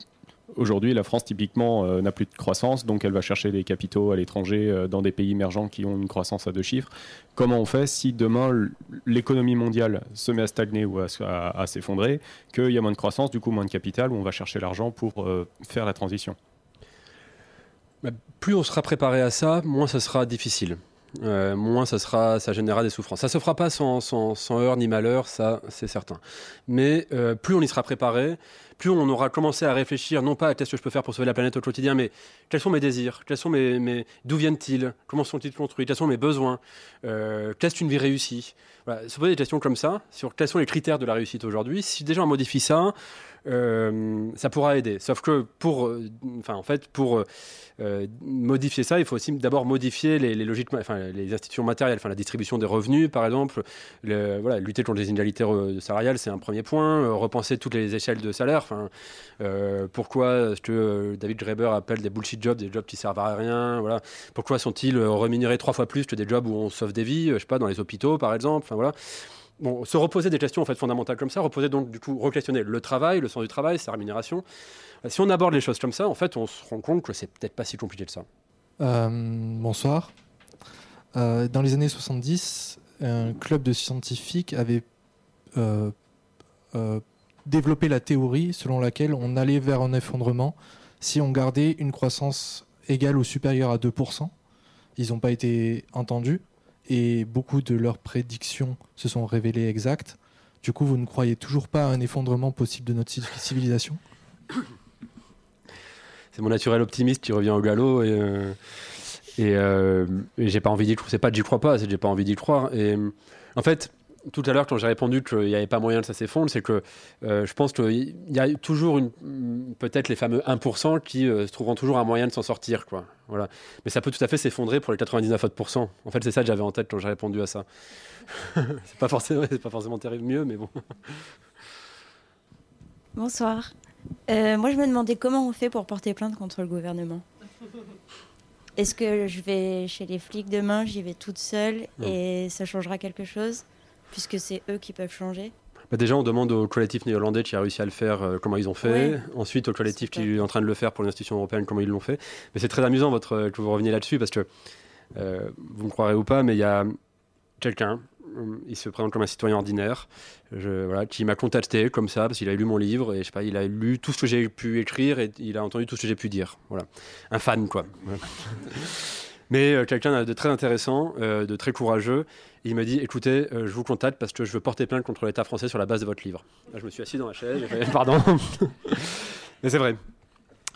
Aujourd'hui, la France, typiquement, euh, n'a plus de croissance, donc elle va chercher des capitaux à l'étranger euh, dans des pays émergents qui ont une croissance à deux chiffres. Comment on fait si demain l'économie mondiale se met à stagner ou à, s'effondrer, qu'il y a moins de croissance, du coup moins de capital, où on va chercher l'argent pour euh, faire la transition? Bah, plus on sera préparé à ça, moins ça sera difficile. Moins ça sera, ça générera des souffrances. Ça se fera pas sans, heurts ni malheur, ça c'est certain. Mais plus on y sera préparé, plus on aura commencé à réfléchir, non pas à qu'est-ce que je peux faire pour sauver la planète au quotidien, mais quels sont mes désirs, quels sont mes, d'où viennent-ils, comment sont-ils construits, quels sont mes besoins, euh, qu'est-ce qu'une vie réussie? Se poser des questions comme ça sur quels sont les critères de la réussite aujourd'hui. Si déjà on modifie ça, euh, ça pourra aider. Sauf que pour, euh, en fait, modifier ça, il faut aussi d'abord modifier les, logiques, les institutions matérielles, enfin la distribution des revenus, par exemple. Lutter contre les inégalités salariales, c'est un premier point. Repenser toutes les échelles de salaire. Euh, pourquoi est-ce que euh, David Graeber appelle des bullshit jobs des jobs qui servent à rien Voilà. Pourquoi sont-ils euh, rémunérés trois fois plus que des jobs où on sauve des vies Je sais pas, dans les hôpitaux, par exemple. Enfin voilà. Bon, se reposer des questions en fait fondamentales comme ça, reposer donc du coup, re-questionner le travail, le sens du travail, sa rémunération. Si on aborde les choses comme ça, en fait, on se rend compte que c'est peut-être pas si compliqué que ça. Bonsoir. Dans les années 70, un club de scientifiques avait développé la théorie selon laquelle on allait vers un effondrement si on gardait une croissance égale ou supérieure à 2%. Ils n'ont pas été entendus et beaucoup de leurs prédictions se sont révélées exactes. Du coup, vous ne croyez toujours pas à un effondrement possible de notre ci- civilisation? C'est mon naturel optimiste qui revient au galop et, euh, et, euh, j'ai pas envie d'y croire. C'est pas que j'y crois pas, c'est que j'ai pas envie d'y croire. Et en fait, tout à l'heure, quand j'ai répondu qu'il n'y avait pas moyen que ça s'effondre, c'est que euh, je pense qu'il y a toujours peut-être les fameux 1% qui euh, se trouveront toujours un moyen de s'en sortir, quoi. Voilà. Mais ça peut tout à fait s'effondrer pour les 99 autres. En fait, c'est ça que j'avais en tête quand j'ai répondu à ça. c'est pas forcément, c'est pas forcément terrible mieux, mais bon. Bonsoir. Euh, moi, je me demandais comment on fait pour porter plainte contre le gouvernement. Est-ce que je vais chez les flics demain, j'y vais toute seule Non. et ça changera quelque chose? Puisque c'est eux qui peuvent changer Bah, déjà, on demande au collectif néerlandais qui a réussi à le faire euh, comment ils ont fait. Ouais. Ensuite, au collectif qui est en train de le faire pour les institutions européennes, comment ils l'ont fait. Mais c'est très amusant votre, euh, que vous reveniez là-dessus parce que euh, vous me croirez ou pas, mais il y a quelqu'un, il se présente comme un citoyen ordinaire, je, voilà, qui m'a contacté comme ça parce qu'il a lu mon livre et je sais pas, il a lu tout ce que j'ai pu écrire et il a entendu tout ce que j'ai pu dire. Voilà, un fan quoi. Mais euh, quelqu'un de très intéressant, euh, de très courageux. Il me dit écoutez, euh, je vous contacte parce que je veux porter plainte contre l'État français sur la base de votre livre. Je me suis assis dans la chaise, pardon. Mais c'est vrai.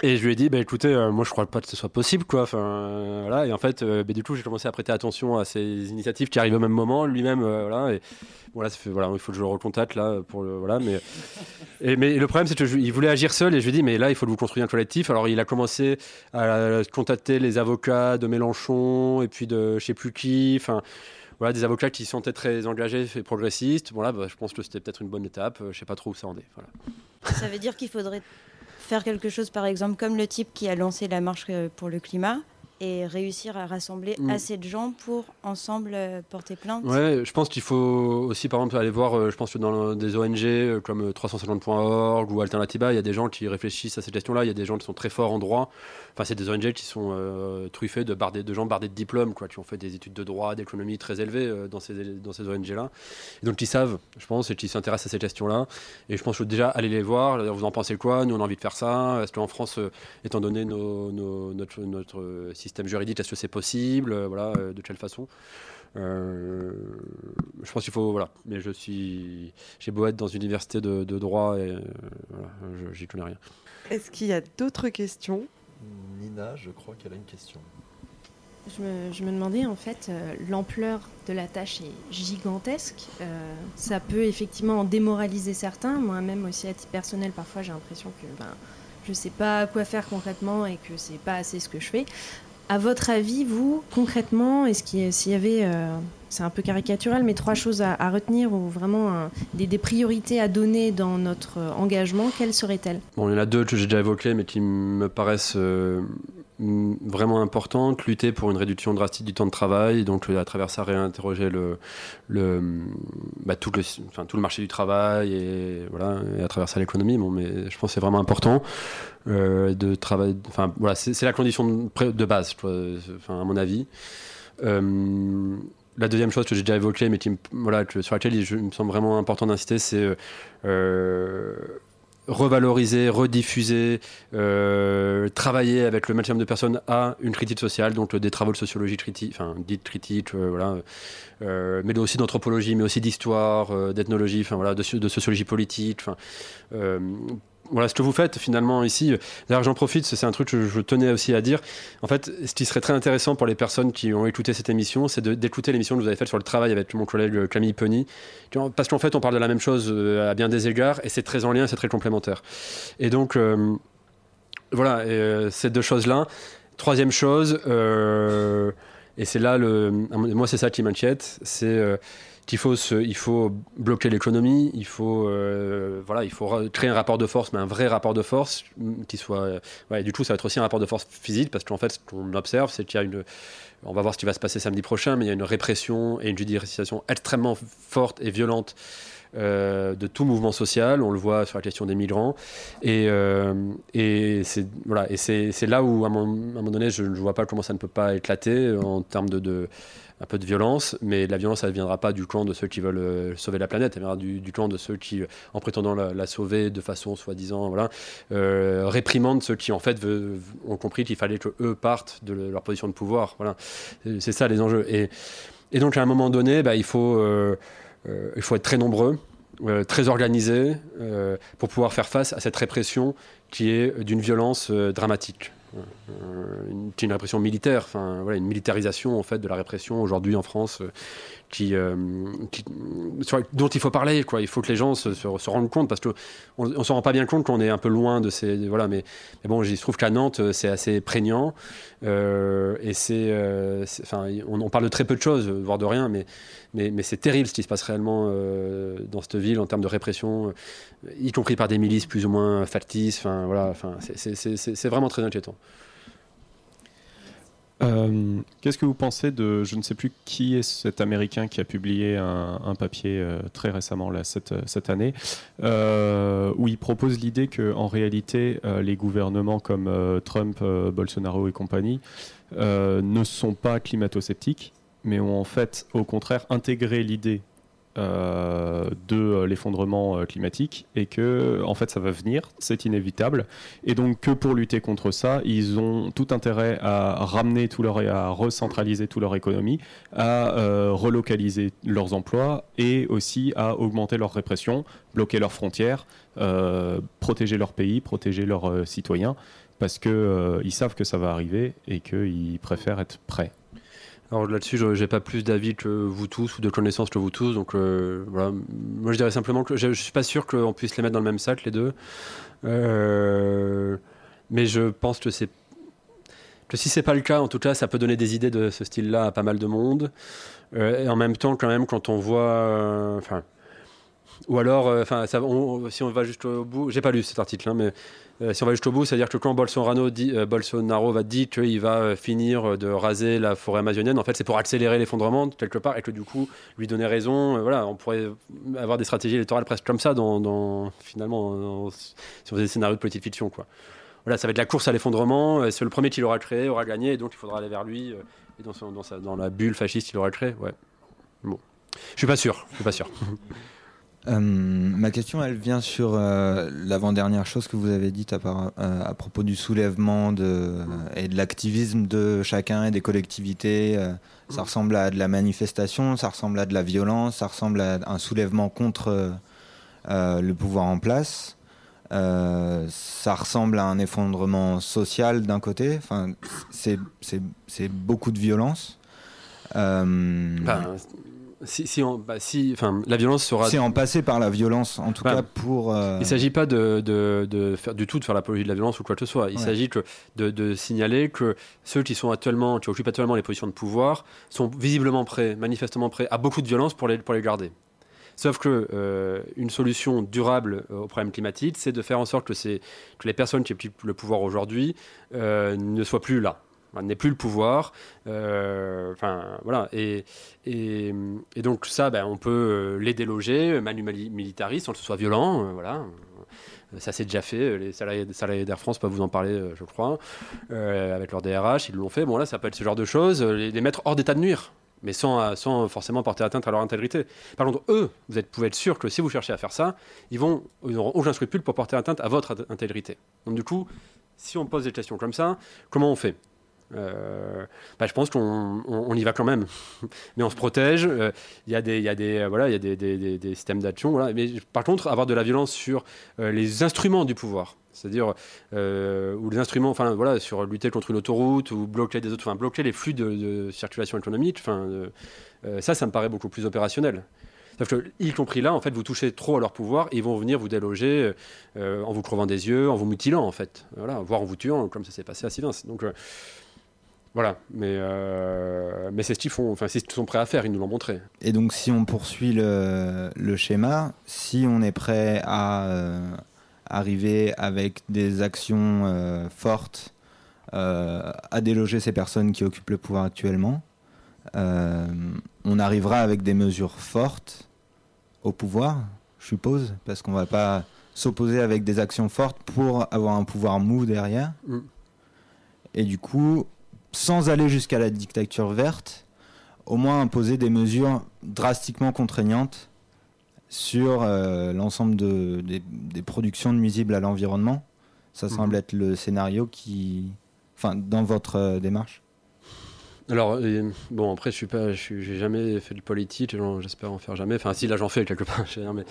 Et je lui ai dit, bah, écoutez, euh, moi je crois pas que ce soit possible, quoi. Enfin, euh, voilà. Et en fait, euh, bah, du coup, j'ai commencé à prêter attention à ces initiatives qui arrivent au même moment, lui-même, euh, voilà. Et voilà, il faut que je le recontacte là pour le, voilà. Mais, et, mais le problème, c'est que je- il voulait agir seul, et je lui ai dit, mais là, il faut que vous construisiez un collectif. Alors, il a commencé à contacter les avocats de Mélenchon et puis de je sais plus qui, enfin. Voilà, des avocats qui sont peut-être très engagés et progressistes. Bon, là, bah, je pense que c'était peut-être une bonne étape. Je sais pas trop où ça en est. Voilà. Ça veut dire qu'il faudrait faire quelque chose, par exemple, comme le type qui a lancé la marche euh, pour le climat et réussir à rassembler Mm. assez de gens pour ensemble euh, porter plainte. Ouais, je pense qu'il faut aussi, par exemple, aller voir, euh, je pense que dans des ONG euh, comme euh, 350.org ou Alternativa, il y a des gens qui réfléchissent à cette question-là. Il y a des gens qui sont très forts en droit. Enfin, c'est des ONG qui sont euh, truffées de, bardés, de gens bardés de diplômes, quoi, qui ont fait des études de droit, d'économie très élevées euh, dans ces, dans ces ONG-là. Donc, qui savent, je pense, et qui s'intéressent à ces questions-là. Et je pense que déjà, allez les voir. leur dire, Vous en pensez quoi? Nous, on a envie de faire ça. Est-ce qu'en France, euh, étant donné nos- nos- notre, notre euh, système juridique, est-ce que c'est possible Euh, Voilà, euh, de quelle façon euh, je pense qu'il faut voilà mais je suis j'ai beau être dans une université de, de droit et euh, voilà, j'y connais rien Est-ce qu'il y a d'autres questions? Nina, je crois qu'elle a une question. Je me, je me demandais en fait, euh, l'ampleur de la tâche est gigantesque. Euh, ça peut effectivement en démoraliser certains. Moi-même aussi à titre personnel, parfois j'ai l'impression que ben, je ne sais pas quoi faire concrètement et que c'est pas assez ce que je fais. À votre avis, vous, concrètement, est-ce qu'il s'il y avait, euh, c'est un peu caricatural, mais trois choses à, retenir ou vraiment des, priorités à donner dans notre euh, engagement, quelles seraient-elles? Bon il y en a deux que j'ai déjà évoquées mais qui me paraissent euh, vraiment importantes lutter pour une réduction drastique du temps de travail. Donc à travers ça réinterroger le le bah, tout le marché du travail et voilà et à travers ça l'économie. Bon mais je pense que c'est vraiment important euh, de travail enfin voilà c'est la condition de, base à mon avis. Euh, la deuxième chose que j'ai déjà évoquée, mais qui, voilà, sur laquelle il, je- me semble vraiment important d'insister, c'est euh, revaloriser, rediffuser, euh, travailler avec le maximum de personnes à une critique sociale, donc euh, des travaux de sociologie critique, enfin dites critiques, euh, voilà, mais aussi d'anthropologie, mais aussi d'histoire, d'ethnologie, enfin voilà, de, so- de sociologie politique. Voilà ce que vous faites finalement ici. D'ailleurs, j'en profite, c'est un truc que je tenais aussi à dire. En fait, ce qui serait très intéressant pour les personnes qui ont écouté cette émission, c'est d'écouter l'émission que vous avez faite sur le travail avec mon collègue Camille Pony. Parce qu'en fait, on parle de la même chose euh, à bien des égards et c'est très en lien, c'est très complémentaire. Et donc, euh, voilà, euh, ces deux choses-là. Troisième chose, et c'est là, le, moi, c'est ça qui m'inquiète, c'est. Il faut bloquer l'économie, il faut, euh, voilà, il faut créer un rapport de force, mais un vrai rapport de force mm, qui soit. euh, du coup, ça va être aussi un rapport de force physique, parce qu'en fait, ce qu'on observe, c'est qu'il y a une. On va voir ce qui va se passer samedi prochain, mais il y a une répression et une judiciarisation extrêmement forte et violente euh, de tout mouvement social. On le voit sur la question des migrants. Et, et c'est voilà, là où, à un moment, donné, je ne vois pas comment ça ne peut pas éclater en termes de un peu de violence, mais la violence, elle ne viendra pas du camp de ceux qui veulent euh, sauver la planète, elle viendra du, du camp de ceux qui, euh, en prétendant la, sauver de façon soi-disant, voilà, euh, ceux qui, en fait, ont compris qu'il fallait que eux partent de le- leur position de pouvoir. Voilà, C'est- ça les enjeux. Et, donc, à un moment donné, bah, il, faut, être très nombreux. très organisés euh, pour pouvoir faire face à cette répression qui est d'une violence dramatique une, qui est une répression militaire, enfin voilà, une militarisation en fait de la répression aujourd'hui en France euh, qui, euh, dont il faut parler quoi. Il faut que les gens se, rendent compte parce que on, on s'en rend pas bien compte qu'on est un peu loin de ces voilà, mais, mais bon, il se trouve qu'à Nantes euh, c'est assez prégnant euh, et c'est, euh, enfin on, on parle de très peu de choses, voire de rien, mais mais, c'est terrible ce qui se passe réellement euh, dans cette ville en termes de répression, euh, y compris par des milices plus ou moins factices. Enfin voilà, c'est- vraiment très inquiétant. Euh, Qu'est-ce que vous pensez de, je ne sais plus qui est cet Américain qui a publié un, papier très récemment, là, cette, cette année, où il propose l'idée que en réalité, les gouvernements comme Trump, Bolsonaro et compagnie ne sont pas climato-sceptiques, mais ont en fait, au contraire, intégré l'idée euh, de euh, l'effondrement euh, climatique et que en fait ça va venir, c'est inévitable et donc que pour lutter contre ça, ils ont tout intérêt à ramener tout leur et à recentraliser toute leur économie, à relocaliser leurs emplois et aussi à augmenter leur répression, bloquer leurs frontières, protéger leur pays, protéger leurs citoyens parce que euh, ils savent que ça va arriver et qu'ils préfèrent être prêts. Alors là-dessus, je n'ai pas plus d'avis que vous tous ou de connaissances que vous tous. Donc euh, voilà, moi je dirais simplement que je ne suis pas sûr qu'on puisse les mettre dans le même sac, les deux. Euh, mais je pense que c'est que si c'est pas le cas, en tout cas, ça peut donner des idées de ce style-là à pas mal de monde. Euh, et en même temps, quand même, quand on voit, enfin, ou alors, enfin, si on va jusqu'au bout, j'ai pas lu cet article, hein, mais euh, si on va jusqu'au bout, c'est-à-dire que quand Bolsonaro, euh, Bolsonaro va dire qu'il va euh, finir de raser la forêt amazonienne, en fait, c'est pour accélérer l'effondrement quelque part et que du coup, lui donner raison. voilà, on pourrait avoir des stratégies électorales presque comme ça, dans, finalement, dans- si on faisait des scénarios de politique fiction. Voilà, ça va être la course à l'effondrement. C'est le premier qui l'aura créé, aura gagné, et donc il faudra aller vers lui. et dans la bulle fasciste qu'il aura créée, ouais. Bon, je suis pas sûr. Je suis pas sûr. Euh, ma question, elle vient sur euh, l'avant-dernière chose que vous avez dite à, euh, propos du soulèvement et de l'activisme de chacun et des collectivités. ça ressemble à de la manifestation, ça ressemble à de la violence, ça ressemble à un soulèvement contre le pouvoir en place. Ça ressemble à un effondrement social d'un côté. Enfin, c'est beaucoup de violence. Si, si, on- bah, si, la violence sera. c'est en passer par la violence, en tout Enfin, cas pour. euh, Il ne s'agit pas de, de- de faire du tout de faire l'apologie de la violence ou quoi que ce soit. Il s'agit de, de signaler que ceux qui sont actuellement, qui occupent actuellement les positions de pouvoir, sont visiblement prêts, manifestement prêts à beaucoup de violence pour les, pour les garder. Sauf que euh, une solution durable euh, au problème climatique, c'est de faire en sorte que, les personnes qui occupent le pouvoir aujourd'hui euh, ne soient plus là. Enfin, n'aient plus le pouvoir. euh, voilà. Et, et, donc, ça, ben, on peut euh, les déloger, manu mali- militaris, sans que ce soit violent. euh, voilà. Euh, Ça s'est déjà fait. Les salariés, salariés d'Air France peuvent vous en parler, euh, je crois, euh, avec leur DRH. Ils l'ont fait. Bon, là, ça peut être ce genre de choses. euh, Les, mettre hors d'état de nuire. Mais sans, euh, sans forcément porter atteinte à leur intégrité. Par contre, eux, vous êtes, pouvez être sûr que si vous cherchez à faire ça, ils ils n'auront aucun scrupule pour porter atteinte à votre int- intégrité. Donc, du coup, si on pose des questions comme ça, comment on fait? Euh, bah, je pense qu'on on- on y va quand même, mais on se protège. euh, Il y a des, systèmes d'action. Mais par contre, avoir de la violence sur euh, les instruments du pouvoir, c'est-à-dire ou les instruments, enfin voilà, sur lutter contre une autoroute ou bloquer des autres, enfin bloquer les flux de, circulation économique. Ça, ça me paraît beaucoup plus opérationnel. Sauf que, y compris là, en fait, vous touchez trop à leur pouvoir ils vont venir vous déloger en vous crevant des yeux, en vous mutilant, en fait. Voilà, voire en vous tuant, comme ça s'est passé à Sivins. Donc, voilà. Mais, euh, mais c'est ce qu'ils font. Enfin, c'est ce qu'ils sont prêts à faire. Ils nous l'ont montré. Et donc, si on poursuit le, le schéma, si on est prêt à euh, arriver avec des actions euh, fortes euh, à déloger ces personnes qui occupent le pouvoir actuellement, on arrivera avec des mesures fortes au pouvoir, je suppose, parce qu'on va pas s'opposer avec des actions fortes pour avoir un pouvoir mou derrière. Mm. Et du coup, sans aller jusqu'à la dictature verte, au moins imposer des mesures drastiquement contraignantes sur euh, l'ensemble de- des, des productions nuisibles à l'environnement. Ça Mhm. semble être le scénario qui... Enfin, dans votre euh, démarche. Alors, euh, bon, après, je suis pas, j'ai jamais fait de politique, j'espère en faire jamais. Enfin, si, là, j'en fais quelque part, je mais,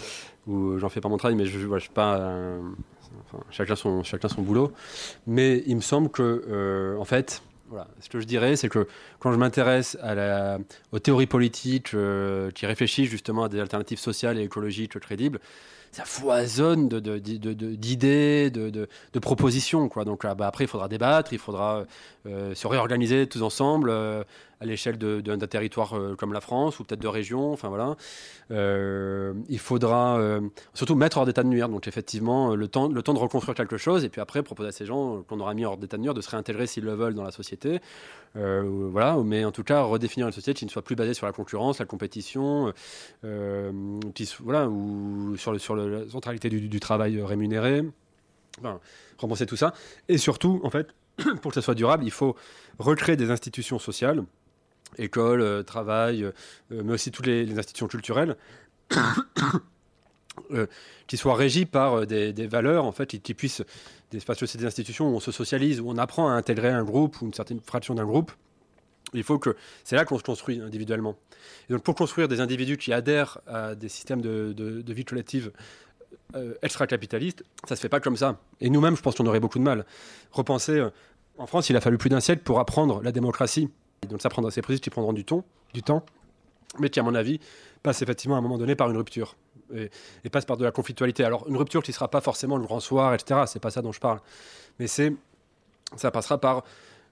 ou j'en fais pas mon travail, mais je, voilà, je suis pas. euh, enfin, chacun, son, chacun son boulot. Mais il me semble que, euh, en fait, voilà, ce que je dirais, c'est que quand je m'intéresse aux théories politiques euh, qui réfléchissent justement à des alternatives sociales et écologiques crédibles, ça foisonne d'idées, de, propositions. Donc ah, bah, après, il faudra débattre, il faudra euh, se réorganiser tous ensemble, euh, à l'échelle d'un territoire euh, comme la France ou peut-être de régions. Enfin voilà. Euh, il faudra euh, surtout mettre hors d'état de nuire. Donc effectivement, le temps, le temps de reconstruire quelque chose et puis après proposer à ces gens qu'on aura mis hors d'état de nuire de se réintégrer s'ils le veulent dans la société. Voilà. Mais en tout cas, redéfinir une société qui ne soit plus basée sur la concurrence, la compétition, voilà, ou sur, le, sur le- la centralité du, travail rémunéré. Enfin, tout ça. Et surtout, en fait, pour que ça soit durable, il faut recréer des institutions sociales, écoles, euh, travail, euh, mais aussi toutes les, institutions culturelles, euh, qui soient régies par euh, des, valeurs, en fait, qui, puissent, des espaces des institutions où on se socialise, où on apprend à intégrer un groupe ou une certaine fraction d'un groupe. Il faut que c'est là qu'on se construit individuellement. Et donc pour construire des individus qui adhèrent à des systèmes de, vie collective euh, extra-capitalistes, ça se fait pas comme ça. Et nous-mêmes, je pense qu'on aurait beaucoup de mal. Repenser, euh, en France, il a fallu plus d'un siècle pour apprendre la démocratie. Donc ça prendra ces processus qui prendront du temps, du temps, mais qui, à mon avis, passent effectivement à un moment donné par une rupture. Et, et passent par de la conflictualité. Alors une rupture qui ne sera pas forcément le grand soir, etc. C'est pas ça dont je parle. Mais c'est, ça passera par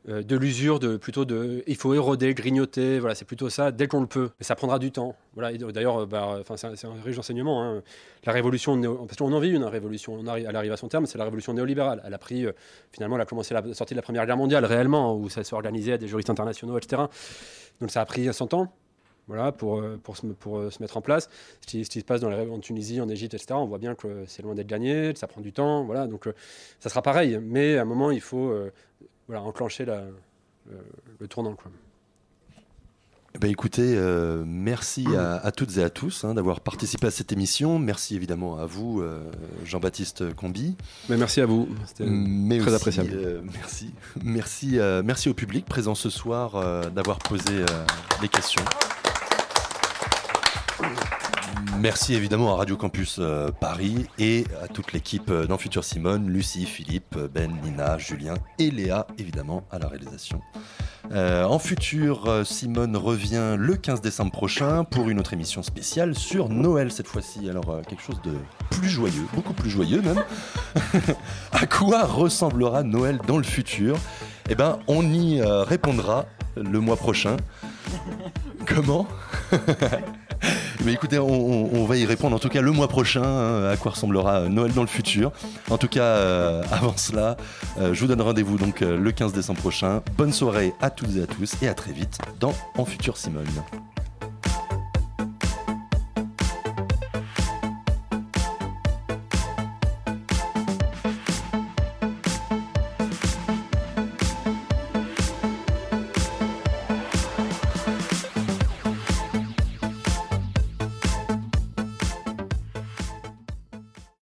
de l'usure, de plutôt de, il faut éroder, grignoter, voilà, c'est plutôt ça dès qu'on le peut. Mais ça prendra du temps. Voilà. D'ailleurs, euh, bah, c'est un, riche enseignement. hein. La révolution, parce qu'on en vit une hein, révolution. Elle arrive à son terme, c'est la révolution néolibérale. Elle a pris, euh, finalement, elle a commencé la sortie de la Première Guerre mondiale réellement, où ça s'organisait à des juristes internationaux, etc. Donc ça a pris 100 ans. Voilà, pour, euh, pour, se, pour euh, se mettre en place. Ce qui, se passe dans les, en Tunisie, en Égypte, etc., on voit bien que c'est loin d'être gagné, ça prend du temps. Voilà, donc euh, ça sera pareil. Mais à un moment, il faut euh, voilà, enclencher la, le, le tournant. Quoi. Eh ben, écoutez, euh, merci à, à toutes et à tous hein, d'avoir participé à cette émission. Merci évidemment à vous, euh, Jean-Baptiste Combi. Mais merci à vous, c'était très aussi, appréciable. euh, merci, merci, merci au public présent ce soir d'avoir posé les questions. Merci évidemment à Radio Campus euh, Paris et à toute l'équipe euh, dans Futur Simone, Lucie, Philippe, Ben, Nina, Julien et Léa évidemment à la réalisation. Euh, en futur, Simone revient le 15 décembre prochain pour une autre émission spéciale sur Noël cette fois-ci. Alors quelque chose de plus joyeux, beaucoup plus joyeux même. à quoi ressemblera Noël dans le futur? Eh ben, on y répondra le mois prochain. Comment? Mais écoutez, on, va y répondre en tout cas le mois prochain, hein, à quoi ressemblera euh, Noël dans le futur. En tout cas, euh, avant cela, euh, je vous donne rendez-vous donc le 15 décembre prochain. Bonne soirée à toutes et à tous et à très vite dans En Futur Simone.